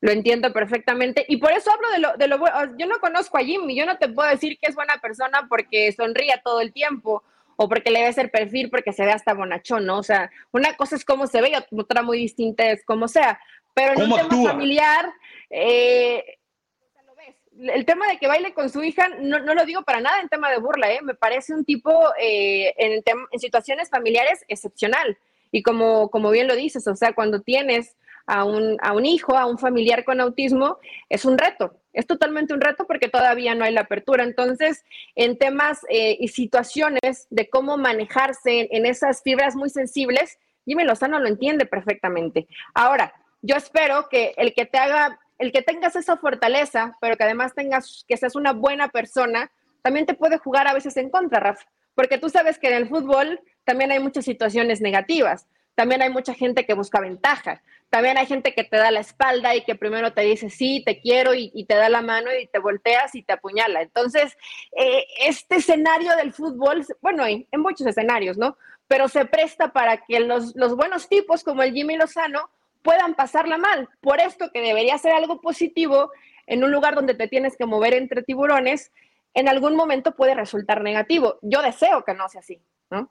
lo entiendo perfectamente y por eso hablo de lo, de lo bueno, yo no conozco a Jimmy, yo no te puedo decir que es buena persona porque sonría todo el tiempo o porque le ves el perfil porque se ve hasta bonachón, ¿no? O sea, una cosa es cómo se ve y otra muy distinta es cómo sea. Pero en un tema familiar, eh, lo ves. el tema de que baile con su hija, no, no, lo digo para nada en tema de burla, ¿eh? me parece un tipo eh, en, en situaciones familiares excepcional. Y como, como bien lo dices, o sea, cuando tienes a un, a un hijo, a un familiar con autismo, es un reto. Es totalmente un reto porque todavía no hay la apertura. Entonces, en temas eh, y situaciones de cómo manejarse en, esas fibras muy sensibles, Jimmy Lozano lo entiende perfectamente. Ahora, yo espero que el que te haga, el que tengas esa fortaleza, pero que además tengas, que seas una buena persona, también te puede jugar a veces en contra, Rafa, porque tú sabes que en el fútbol también hay muchas situaciones negativas también hay mucha gente que busca ventaja. También hay gente que te da la espalda y que primero te dice, sí, te quiero, y, te da la mano y te volteas y te apuñala. Entonces, eh, este escenario del fútbol, bueno, hay en muchos escenarios, ¿no? Pero se presta para que los, los buenos tipos como el Jimmy Lozano puedan pasarla mal. Por esto que debería ser algo positivo en un lugar donde te tienes que mover entre tiburones, en algún momento puede resultar negativo. Yo deseo que no sea así, ¿no?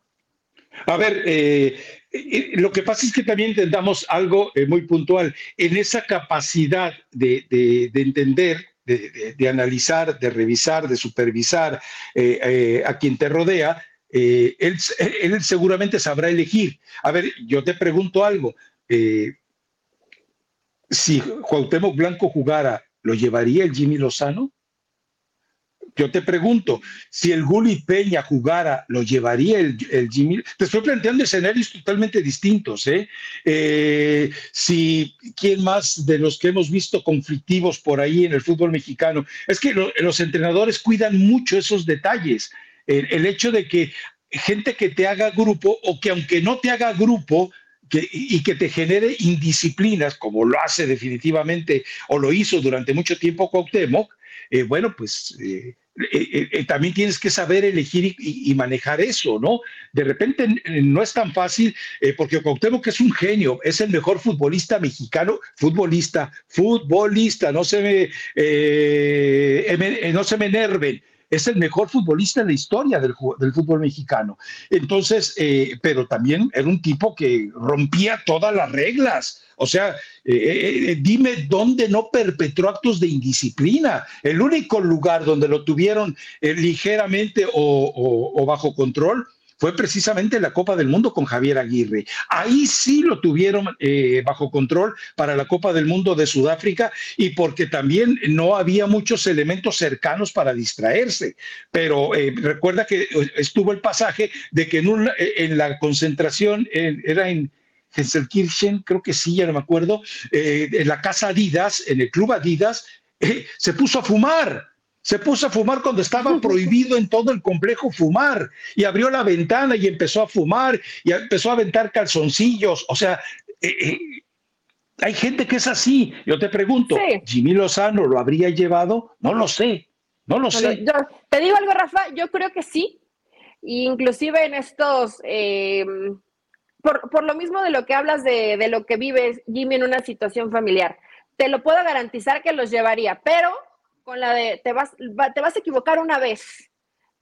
A ver, eh, eh, lo que pasa es que también intentamos algo eh, muy puntual. En esa capacidad de, entender, de, analizar, de revisar, de supervisar a quien te rodea, él, seguramente sabrá elegir. A ver, yo te pregunto algo. si Cuauhtémoc Blanco jugara, ¿lo llevaría el Jimmy Lozano? Yo te pregunto, si el Gulli Peña jugara, ¿lo llevaría el, Jimmy? Te estoy planteando escenarios totalmente distintos. ¿eh? ¿eh? si, ¿quién más de los que hemos visto conflictivos por ahí en el fútbol mexicano? Es que los entrenadores cuidan mucho esos detalles. El, hecho de que gente que te haga grupo o que aunque no te haga grupo, y que te genere indisciplinas, como lo hace definitivamente o lo hizo durante mucho tiempo Cuauhtémoc, eh, bueno, pues eh, eh, eh, también tienes que saber elegir y, manejar eso, ¿no? De repente no es tan fácil, eh, porque Cuauhtémoc es un genio, es el mejor futbolista mexicano, futbolista, futbolista, no se me, no se me enerven, es el mejor futbolista en la historia del, fútbol mexicano. Entonces, pero también era un tipo que rompía todas las reglas. O sea, eh, eh, eh, dime dónde no perpetró actos de indisciplina. El único lugar donde lo tuvieron ligeramente o, bajo control fue precisamente la Copa del Mundo con Javier Aguirre. Ahí sí lo tuvieron bajo control para la Copa del Mundo de Sudáfrica y porque también no había muchos elementos cercanos para distraerse. Pero recuerda que estuvo el pasaje de que en, en la concentración era en Kirchen, creo que sí, ya no me acuerdo, eh, en la casa Adidas, en el club Adidas, eh, se puso a fumar. Se puso a fumar cuando estaba prohibido en todo el complejo fumar y abrió la ventana y empezó a fumar y empezó a aventar calzoncillos. O sea, eh, hay gente que es así. Yo te pregunto, ¿Jimmy Lozano lo habría llevado? No lo sé, no lo sé. te digo algo, Rafa, yo creo que sí. Inclusive en estos por, lo mismo de lo que hablas de, de lo que vives, Jimmy, en una situación familiar, te lo puedo garantizar que los llevaría, pero con la de te vas, te vas a equivocar una vez,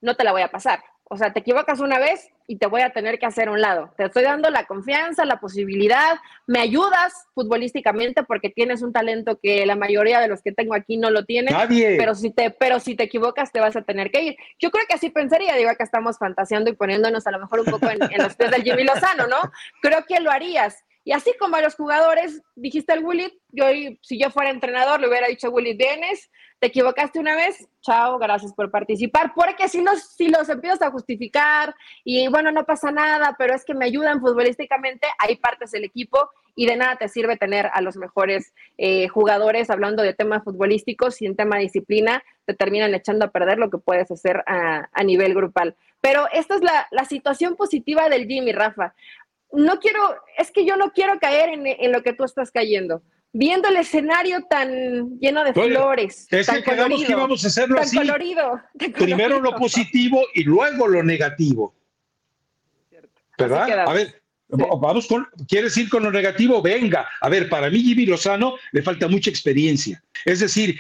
no te la voy a pasar. O sea, te equivocas una vez y te voy a tener que hacer un lado. Te estoy dando la confianza, la posibilidad, me ayudas futbolísticamente porque tienes un talento que la mayoría de los que tengo aquí no lo tienen. Nadie. Pero si te, pero si te equivocas te vas a tener que ir. Yo creo que así pensaría, digo, acá estamos fantaseando y poniéndonos a lo mejor un poco en, en los pies del Jimmy Lozano, ¿no? Creo que lo harías. Y así como a los jugadores, dijiste el Willy, yo si yo fuera entrenador le hubiera dicho Willy, vienes, te equivocaste una vez, chao, gracias por participar, porque si, no, si los empiezas a justificar y bueno, no pasa nada, pero es que me ayudan futbolísticamente, ahí partes el equipo y de nada te sirve tener a los mejores eh, jugadores hablando de temas futbolísticos en tema disciplina, te terminan echando a perder lo que puedes hacer a, nivel grupal. Pero esta es la, la situación positiva del Jimmy, Rafa no quiero, es que yo no quiero caer en, lo que tú estás cayendo. Viendo el escenario tan lleno de flores. Es tan que colorido, que íbamos a hacerlo así. Colorido, Primero lo positivo y luego lo negativo. ¿Verdad? A ver, Vamos con, ¿quieres ir con lo negativo? Venga. A ver, para mí Jimmy Lozano le falta mucha experiencia. Es decir,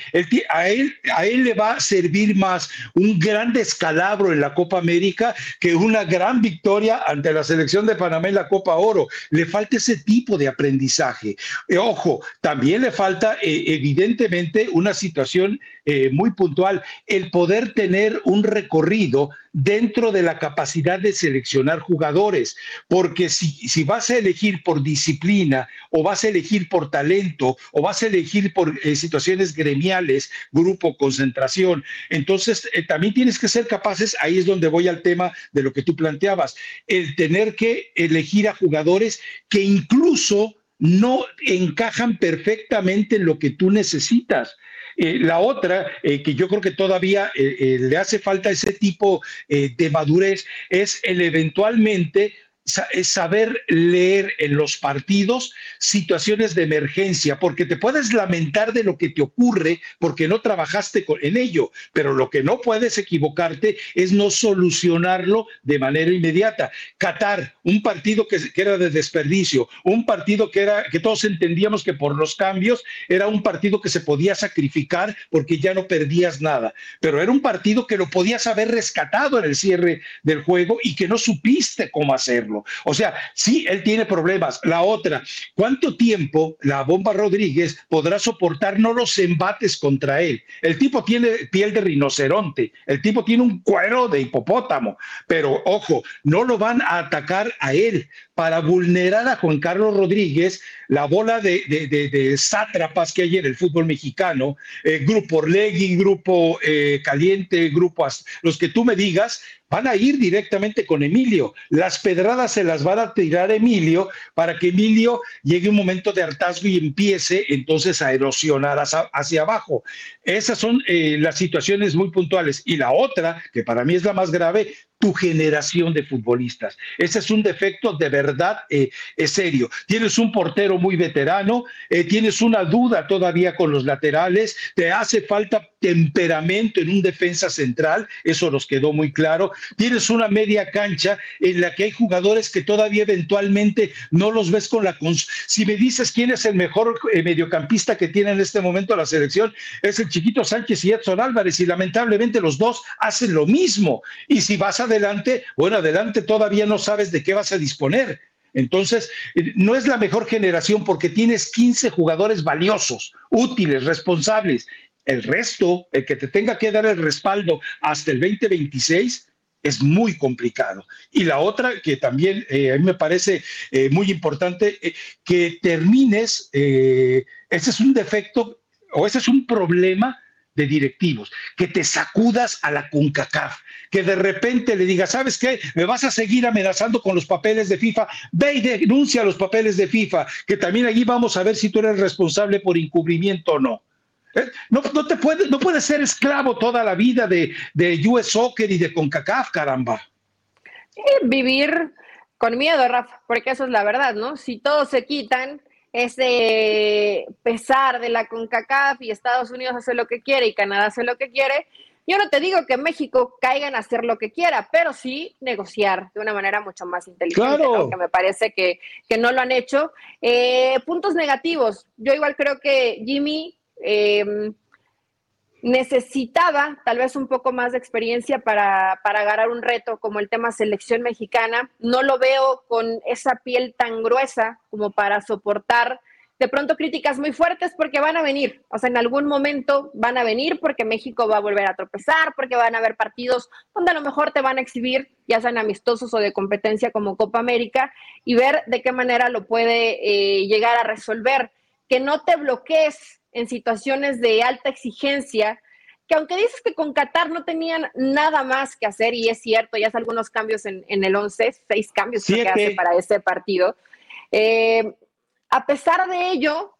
a, él, a él le va a servir más un gran descalabro en la Copa América que una gran victoria ante la selección de Panamá en la Copa Oro. Le falta ese tipo de aprendizaje. Eh, ojo, también le falta eh, evidentemente una situación eh, muy puntual, el poder tener un recorrido dentro de la capacidad de seleccionar jugadores, porque si, si vas a elegir por disciplina o vas a elegir por talento o vas a elegir por eh, situaciones gremiales, grupo, concentración, entonces eh, también tienes que ser capaces, ahí es donde voy al tema de lo que tú planteabas, el tener que elegir a jugadores que incluso no encajan perfectamente en lo que tú necesitas. Eh, la otra, eh, que yo creo que todavía eh, le hace falta ese tipo de madurez, es el eventualmente saber leer en los partidos situaciones de emergencia, porque te puedes lamentar de lo que te ocurre porque no trabajaste en ello, pero lo que no puedes equivocarte es no solucionarlo de manera inmediata. Qatar, un partido que, era de desperdicio, un partido que era que todos entendíamos que por los cambios era un partido que se podía sacrificar porque ya no perdías nada, pero era un partido que lo podías haber rescatado en el cierre del juego y que no supiste cómo hacerlo. O sea, sí, él tiene problemas. La otra, ¿cuánto tiempo la bomba Rodríguez podrá soportar no los embates contra él? El tipo tiene piel de rinoceronte, el tipo tiene un cuero de hipopótamo, pero ojo, no lo van a atacar a él para vulnerar a Juan Carlos Rodríguez la bola de, de, sátrapas que hay en el fútbol mexicano, eh, Grupo Orlegui, Grupo eh, Caliente, Grupo los que tú me digas, van a ir directamente con Emilio. Las pedradas se las van a tirar Emilio para que Emilio llegue un momento de hartazgo y empiece entonces a erosionar hacia, abajo. Esas son eh, las situaciones muy puntuales. Y la otra, que para mí es la más grave, tu generación de futbolistas. Ese es un defecto de verdad eh, es serio. Tienes un portero muy veterano, eh, tienes una duda todavía con los laterales, te hace falta temperamento en un defensa central, eso nos quedó muy claro. Tienes una media cancha en la que hay jugadores que todavía eventualmente no los ves con la... Si me dices quién es el mejor eh, mediocampista que tiene en este momento la selección, es el chiquito Sánchez y Edson Álvarez, y lamentablemente los dos hacen lo mismo. Y si vas adelante, bueno, adelante todavía no sabes de qué vas a disponer. Entonces, eh, no es la mejor generación porque tienes 15 jugadores valiosos, útiles, responsables. El resto, el que te tenga que dar el respaldo hasta el 2026, es muy complicado. Y la otra, que también eh, a mí me parece eh, muy importante, que termines, ese es un defecto o ese es un problema de directivos, que te sacudas a la CONCACAF, que de repente le digas, ¿sabes qué? Me vas a seguir amenazando con los papeles de FIFA, ve y denuncia los papeles de FIFA, que también allí vamos a ver si tú eres responsable por encubrimiento o no. ¿Eh? No, no, te puede, no puedes ser esclavo toda la vida de, de US Soccer y de CONCACAF, caramba. vivir con miedo, Rafa, porque eso es la verdad, ¿no? Si todos se quitan, ese pesar de la CONCACAF y Estados Unidos hace lo que quiere y Canadá hace lo que quiere, yo no te digo que México caiga en hacer lo que quiera, pero sí negociar de una manera mucho más inteligente, que me parece que, no lo han hecho. Eh, puntos negativos. Yo igual creo que Jimmy eh, necesitaba tal vez un poco más de experiencia para, para agarrar un reto como el tema selección mexicana. No lo veo con esa piel tan gruesa como para soportar de pronto críticas muy fuertes porque van a venir, o sea, en algún momento van a venir porque México va a volver a tropezar, porque van a haber partidos donde a lo mejor te van a exhibir, ya sean amistosos o de competencia como Copa América, y ver de qué manera lo puede eh, llegar a resolver, que no te bloquees en situaciones de alta exigencia, que aunque dices que con Qatar no tenían nada más que hacer, y es cierto, ya hace algunos cambios en, el 11, seis cambios que hace para ese partido, eh, a pesar de ello,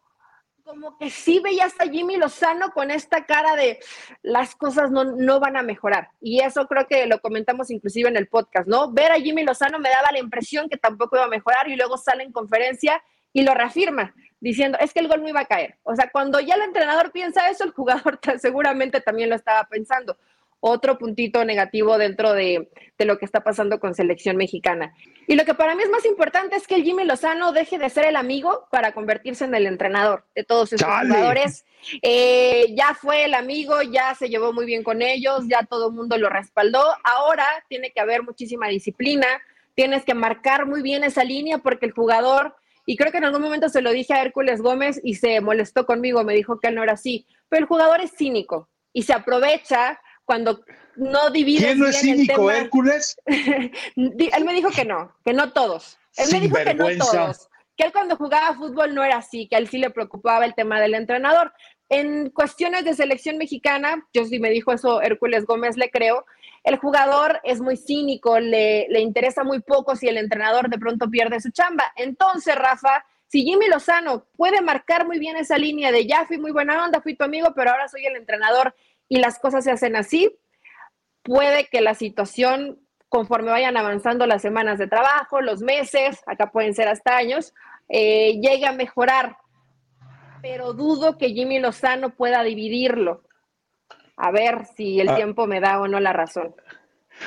como que sí veías a Jimmy Lozano con esta cara de las cosas no, no, van a mejorar. Y eso creo que lo comentamos inclusive en el podcast, ¿no? Ver a Jimmy Lozano me daba la impresión que tampoco iba a mejorar y luego sale en conferencia y lo reafirma diciendo, es que el gol no iba a caer. O sea, cuando ya el entrenador piensa eso, el jugador seguramente también lo estaba pensando. Otro puntito negativo dentro de, lo que está pasando con selección mexicana. Y lo que para mí es más importante es que el Jimmy Lozano deje de ser el amigo para convertirse en el entrenador de todos esos jugadores. Eh, ya fue el amigo, ya se llevó muy bien con ellos, ya todo el mundo lo respaldó. Ahora tiene que haber muchísima disciplina, tienes que marcar muy bien esa línea porque el jugador y creo que en algún momento se lo dije a Hércules Gómez y se molestó conmigo, me dijo que él no era así. Pero el jugador es cínico y se aprovecha cuando no divide. ¿Quién no es cínico, Hércules? él me dijo que no, que no todos. Él me dijo que no todos. Que él cuando jugaba fútbol no era así, que a él sí le preocupaba el tema del entrenador. En cuestiones de selección mexicana, yo sí me dijo eso Hércules Gómez, le creo, el jugador es muy cínico, le, interesa muy poco si el entrenador de pronto pierde su chamba. Entonces, Rafa, si Jimmy Lozano puede marcar muy bien esa línea de ya fui muy buena onda, fui tu amigo, pero ahora soy el entrenador y las cosas se hacen así, puede que la situación conforme vayan avanzando las semanas de trabajo, los meses, acá pueden ser hasta años, eh, llegue a mejorar. Pero dudo que Jimmy Lozano pueda dividirlo. A ver si el ah. tiempo me da o no la razón.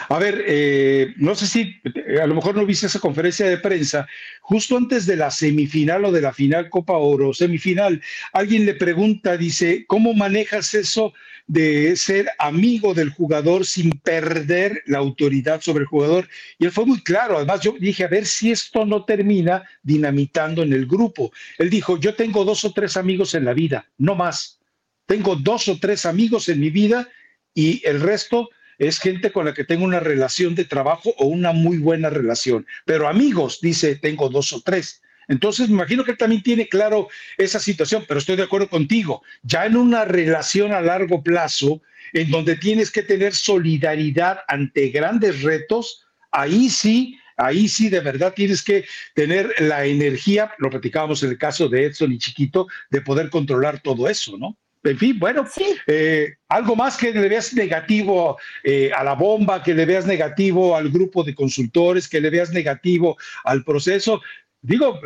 A ver, eh, no sé si eh, a lo mejor no viste esa conferencia de prensa, justo antes de la semifinal o de la final Copa Oro, semifinal, alguien le pregunta, dice, ¿cómo manejas eso de ser amigo del jugador sin perder la autoridad sobre el jugador? Y él fue muy claro, además yo dije, a ver si esto no termina dinamitando en el grupo. Él dijo, yo tengo dos o tres amigos en la vida, no más. Tengo dos o tres amigos en mi vida y el resto es gente con la que tengo una relación de trabajo o una muy buena relación. Pero amigos, dice, tengo dos o tres. Entonces, me imagino que él también tiene claro esa situación, pero estoy de acuerdo contigo. Ya en una relación a largo plazo, en donde tienes que tener solidaridad ante grandes retos, ahí sí, ahí sí de verdad tienes que tener la energía, lo platicábamos en el caso de Edson y Chiquito, de poder controlar todo eso, ¿no? En fin, bueno, eh, algo más que le veas negativo eh, a la bomba, que le veas negativo al grupo de consultores, que le veas negativo al proceso. Digo,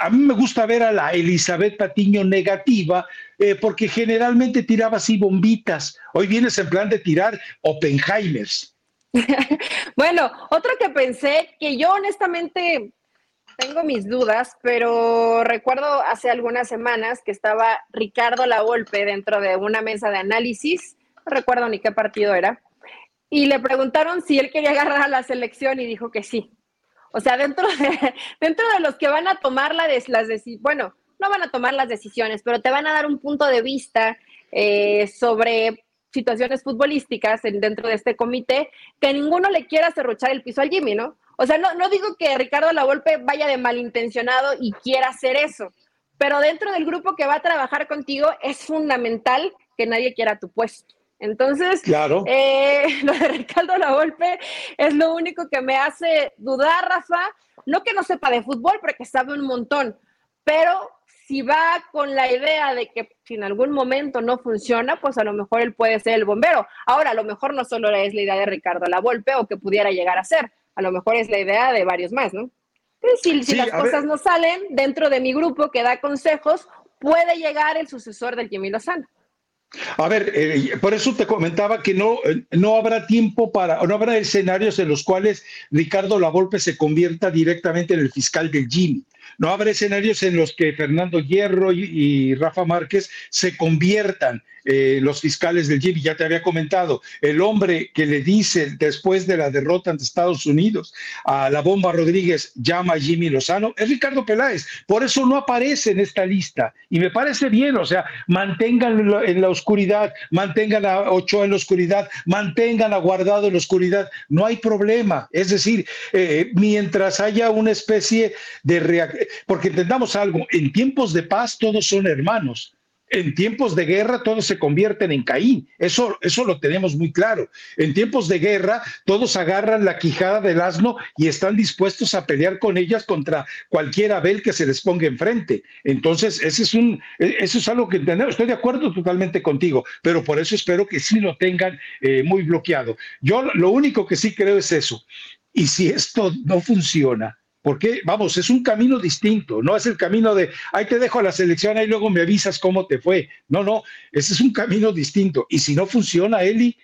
a mí me gusta ver a la Elizabeth Patiño negativa, eh, porque generalmente tiraba así bombitas. Hoy vienes en plan de tirar Oppenheimers. bueno, otro que pensé, que yo honestamente tengo mis dudas, pero recuerdo hace algunas semanas que estaba Ricardo Lavolpe dentro de una mesa de análisis, no recuerdo ni qué partido era, y le preguntaron si él quería agarrar a la selección y dijo que sí. O sea, dentro de, dentro de los que van a tomar la las decisiones, bueno, no van a tomar las decisiones, pero te van a dar un punto de vista eh, sobre situaciones futbolísticas dentro de este comité, que ninguno le quiera cerruchar el piso al Jimmy, ¿no? O sea, no, no digo que Ricardo Lavolpe vaya de malintencionado y quiera hacer eso, pero dentro del grupo que va a trabajar contigo es fundamental que nadie quiera tu puesto. Entonces, claro. Eh, lo de Ricardo Lavolpe es lo único que me hace dudar, Rafa. No que no sepa de fútbol, porque sabe un montón, pero si va con la idea de que si en algún momento no funciona, pues a lo mejor él puede ser el bombero. Ahora, a lo mejor no solo es la idea de Ricardo Lavolpe o que pudiera llegar a ser, a lo mejor es la idea de varios más, ¿no? Si, si las cosas no salen dentro de mi grupo que da consejos, puede llegar el sucesor del Jimmy Lozano. A ver, eh, por eso te comentaba que no, eh, no habrá tiempo para, no habrá escenarios en los cuales Ricardo Lavolpe se convierta directamente en el fiscal del Jimmy. No habrá escenarios en los que Fernando Hierro y, Rafa Márquez se conviertan eh, los fiscales del Jimmy. Ya te había comentado, el hombre que le dice después de la derrota ante Estados Unidos a la bomba Rodríguez, llama a Jimmy Lozano, es Ricardo Peláez. Por eso no aparece en esta lista. Y me parece bien, o sea, mantengan en la oscuridad, mantengan a Ochoa en la oscuridad, mantengan a Guardado en la oscuridad. No hay problema. Es decir, eh, mientras haya una especie de porque entendamos algo, en tiempos de paz todos son hermanos. En tiempos de guerra todos se convierten en Caín, eso, eso lo tenemos muy claro. En tiempos de guerra todos agarran la quijada del asno y están dispuestos a pelear con ellas contra cualquier Abel que se les ponga enfrente. Entonces, ese es un, eso es algo que entendemos. Estoy de acuerdo totalmente contigo, pero por eso espero que sí lo tengan eh, muy bloqueado. Yo lo único que sí creo es eso. Y si esto no funciona, porque, vamos, es un camino distinto, no es el camino de, ahí te dejo a la selección, ahí luego me avisas cómo te fue. No, no, ese es un camino distinto. Y si no funciona, Eli,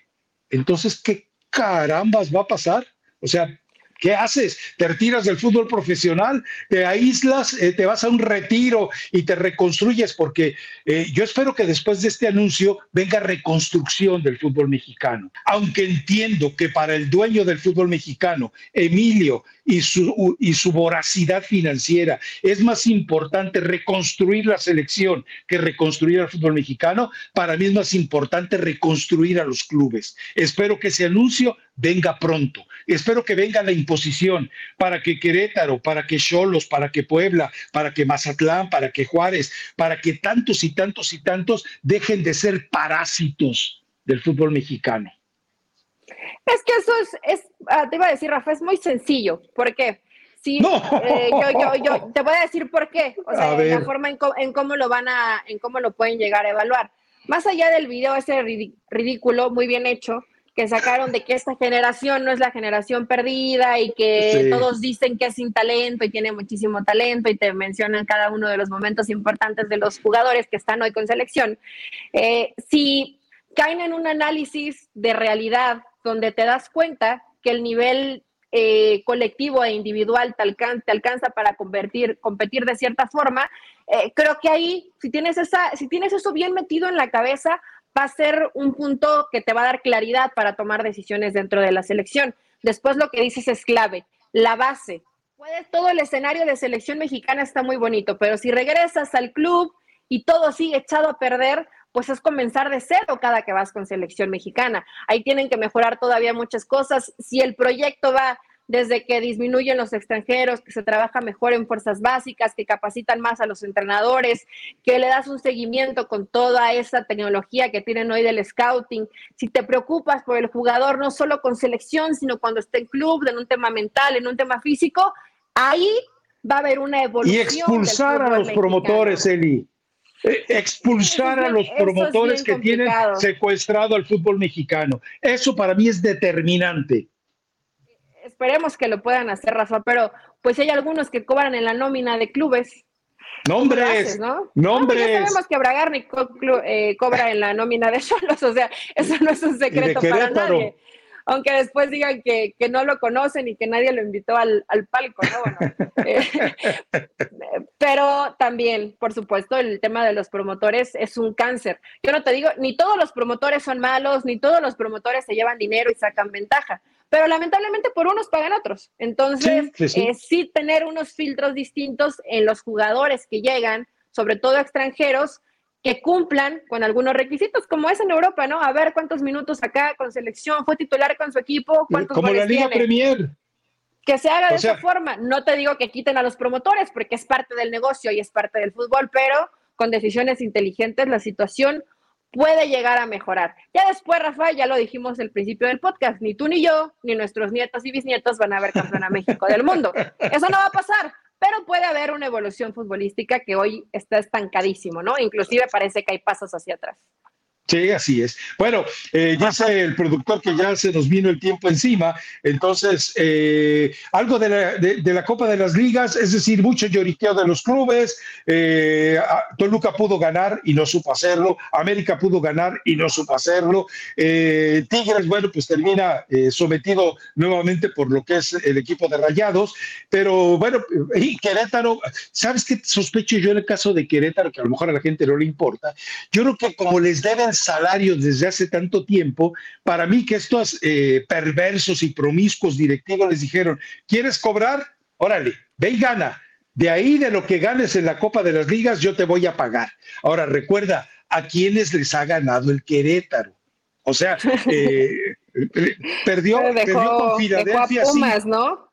entonces, ¿qué carambas va a pasar? O sea, ¿Qué haces? ¿Te retiras del fútbol profesional? ¿Te aíslas? Eh, ¿Te vas a un retiro y te reconstruyes? Porque eh, yo espero que después de este anuncio venga reconstrucción del fútbol mexicano. Aunque entiendo que para el dueño del fútbol mexicano, Emilio, y su, y su voracidad financiera, es más importante reconstruir la selección que reconstruir al fútbol mexicano, para mí es más importante reconstruir a los clubes. Espero que ese anuncio venga pronto. Espero que venga la imposición para que Querétaro, para que Cholos, para que Puebla, para que Mazatlán, para que Juárez, para que tantos y tantos y tantos dejen de ser parásitos del fútbol mexicano. Es que eso es, es ah, te iba a decir, Rafa, es muy sencillo. ¿Por qué? Sí, eh, yo, yo, yo, te voy a decir por qué. O sea, la forma en, en, cómo lo van a, en cómo lo pueden llegar a evaluar. Más allá del video ese ridículo, muy bien hecho, que sacaron de que esta generación no es la generación perdida y que todos dicen que es sin talento y tiene muchísimo talento y te mencionan cada uno de los momentos importantes de los jugadores que están hoy con selección. Eh, si caen en un análisis de realidad donde te das cuenta que el nivel eh, colectivo e individual te, alcanza, para convertir, competir de cierta forma, eh, creo que ahí, si tienes, esa, si tienes eso bien metido en la cabeza, va a ser un punto que te va a dar claridad para tomar decisiones dentro de la selección. Después lo que dices es clave, la base. Puede, todo el escenario de selección mexicana está muy bonito, pero si regresas al club y todo sigue echado a perder, pues es comenzar de cero cada que vas con selección mexicana. Ahí tienen que mejorar todavía muchas cosas. Si el proyecto va desde que disminuyen los extranjeros, que se trabaja mejor en fuerzas básicas, que capacitan más a los entrenadores, que le das un seguimiento con toda esa tecnología que tienen hoy del scouting. Si te preocupas por el jugador, no solo con selección, sino cuando esté en club, en un tema mental, en un tema físico, ahí va a haber una evolución. Y expulsar a los promotores, Eli. Eh, expulsar a los promotores que tienen secuestrado al fútbol mexicano. Eso para mí es determinante esperemos que lo puedan hacer, Rafa, pero pues hay algunos que cobran en la nómina de clubes. Nombres, ¿no? Nombres. ya sabemos que Bragarni eh, cobra en la nómina de Cholos, o sea, eso no es un secreto para nadie. Aunque después digan que, no lo conocen y que nadie lo invitó al, palco, ¿no? Eh, pero también, por supuesto, el tema de los promotores es un cáncer. Yo no te digo, ni todos los promotores son malos, ni todos los promotores se llevan dinero y sacan ventaja pero lamentablemente por unos pagan otros. Entonces, sí, sí. tener unos filtros distintos en los jugadores que llegan, sobre todo extranjeros, que cumplan con algunos requisitos, como es en Europa, ¿no? A ver cuántos minutos acá con selección, fue titular con su equipo, cuántos Como la Liga Premier. Que se haga de esa forma. No te digo que quiten a los promotores, porque es parte del negocio y es parte del fútbol, pero con decisiones inteligentes la situación puede llegar a mejorar. Ya después, Rafa, ya lo dijimos al principio del podcast, ni tú ni yo, ni nuestros nietos y bisnietos van a ver campeón a México del mundo. Eso no va a pasar, pero puede haber una evolución futbolística que hoy está estancadísimo, ¿no? Inclusive parece que hay pasos hacia atrás. Sí, así es. Bueno, eh, ya sé el productor que ya se nos vino el tiempo encima, entonces eh, algo de la, de, la, Copa de las Ligas, es decir, mucho lloriqueo de los clubes, eh, Toluca pudo ganar y no supo hacerlo, América pudo ganar y no supo hacerlo, eh, Tigres, bueno, pues termina sometido nuevamente por lo que es el equipo de Rayados, pero bueno, y Querétaro, ¿sabes qué sospecho yo en el caso de Querétaro, que a lo mejor a la gente no le importa? Yo creo que como les deben salarios desde hace tanto tiempo, para mí que estos eh, perversos y promiscuos directivos les dijeron, ¿quieres cobrar? Órale, ve y gana. De ahí de lo que ganes en la Copa de las Ligas, yo te voy a pagar. Ahora, recuerda, a quienes les ha ganado el Querétaro. O sea, eh, eh, perdió, con Filadelfia. ¿no?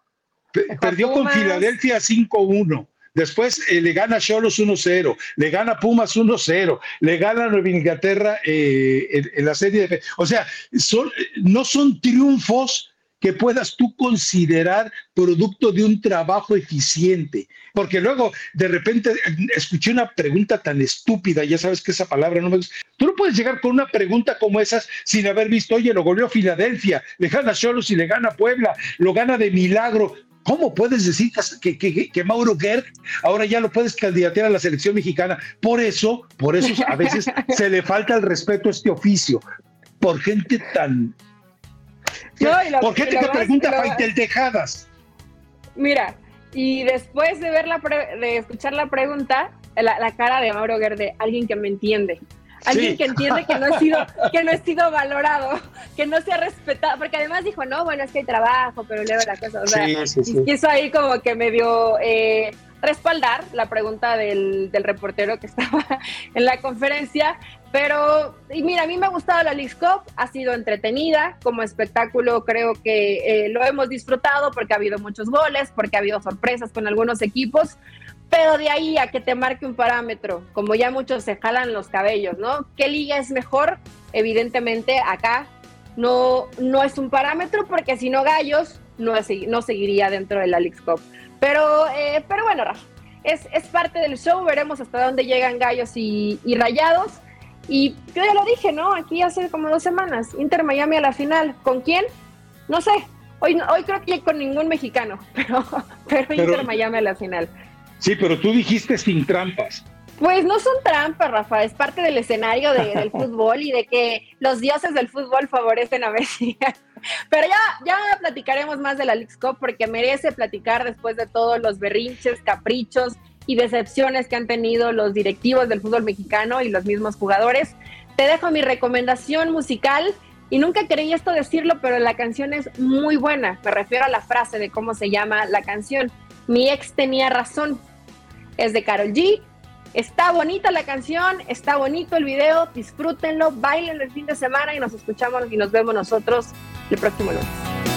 Perdió con Filadelfia 5-1. Después eh, le gana Cholos 1-0, le gana Pumas 1-0, le gana Nueva Inglaterra eh, en, la serie de... O sea, son, no son triunfos que puedas tú considerar producto de un trabajo eficiente. Porque luego, de repente, escuché una pregunta tan estúpida, ya sabes que esa palabra no me gusta. Tú no puedes llegar con una pregunta como esas sin haber visto, oye, lo goleó Filadelfia, le gana Cholos y le gana Puebla, lo gana de milagro. ¿Cómo puedes decir que, que, Mauro Gerg ahora ya lo puedes candidatear a la selección mexicana? Por eso, por eso a veces se le falta el respeto a este oficio. Por gente tan. por gente que pregunta Tejadas. Mira, y después de ver la de escuchar la pregunta, la, la cara de Mauro Gerg de alguien que me entiende alguien que entiende que no ha sido que no ha sido valorado, que no se ha respetado, porque además dijo, no, bueno, es que hay trabajo, pero leo la cosa, o sea, quiso ahí como que medio eh, respaldar la pregunta del, del, reportero que estaba en la conferencia, pero, y mira, a mí me ha gustado la League Cup, ha sido entretenida, como espectáculo creo que eh, lo hemos disfrutado porque ha habido muchos goles, porque ha habido sorpresas con algunos equipos, pero de ahí a que te marque un parámetro, como ya muchos se jalan los cabellos, ¿no? ¿Qué liga es mejor? Evidentemente acá no, no es un parámetro porque si no Gallos no, no seguiría dentro de la League Cup. Pero, eh, pero bueno, Rafa, es, es, parte del show, veremos hasta dónde llegan Gallos y, y Rayados. Y yo ya lo dije, ¿no? Aquí hace como dos semanas, Inter Miami a la final. ¿Con quién? No sé. Hoy, hoy creo que con ningún mexicano, pero, pero, Inter Miami a la final. Sí, pero tú dijiste sin trampas. Pues no son trampas, Rafa, es parte del escenario del fútbol y de que los dioses del fútbol favorecen a Messi. Pero ya, ya platicaremos más de la League Cup porque merece platicar después de todos los berrinches, caprichos y decepciones que han tenido los directivos del fútbol mexicano y los mismos jugadores. Te dejo mi recomendación musical y nunca creí esto decirlo, pero la canción es muy buena. Me refiero a la frase de cómo se llama la canción. Mi ex tenía razón. Es de Carol G. Está bonita la canción, está bonito el video, disfrútenlo, bailen el fin de semana y nos escuchamos y nos vemos nosotros el próximo lunes.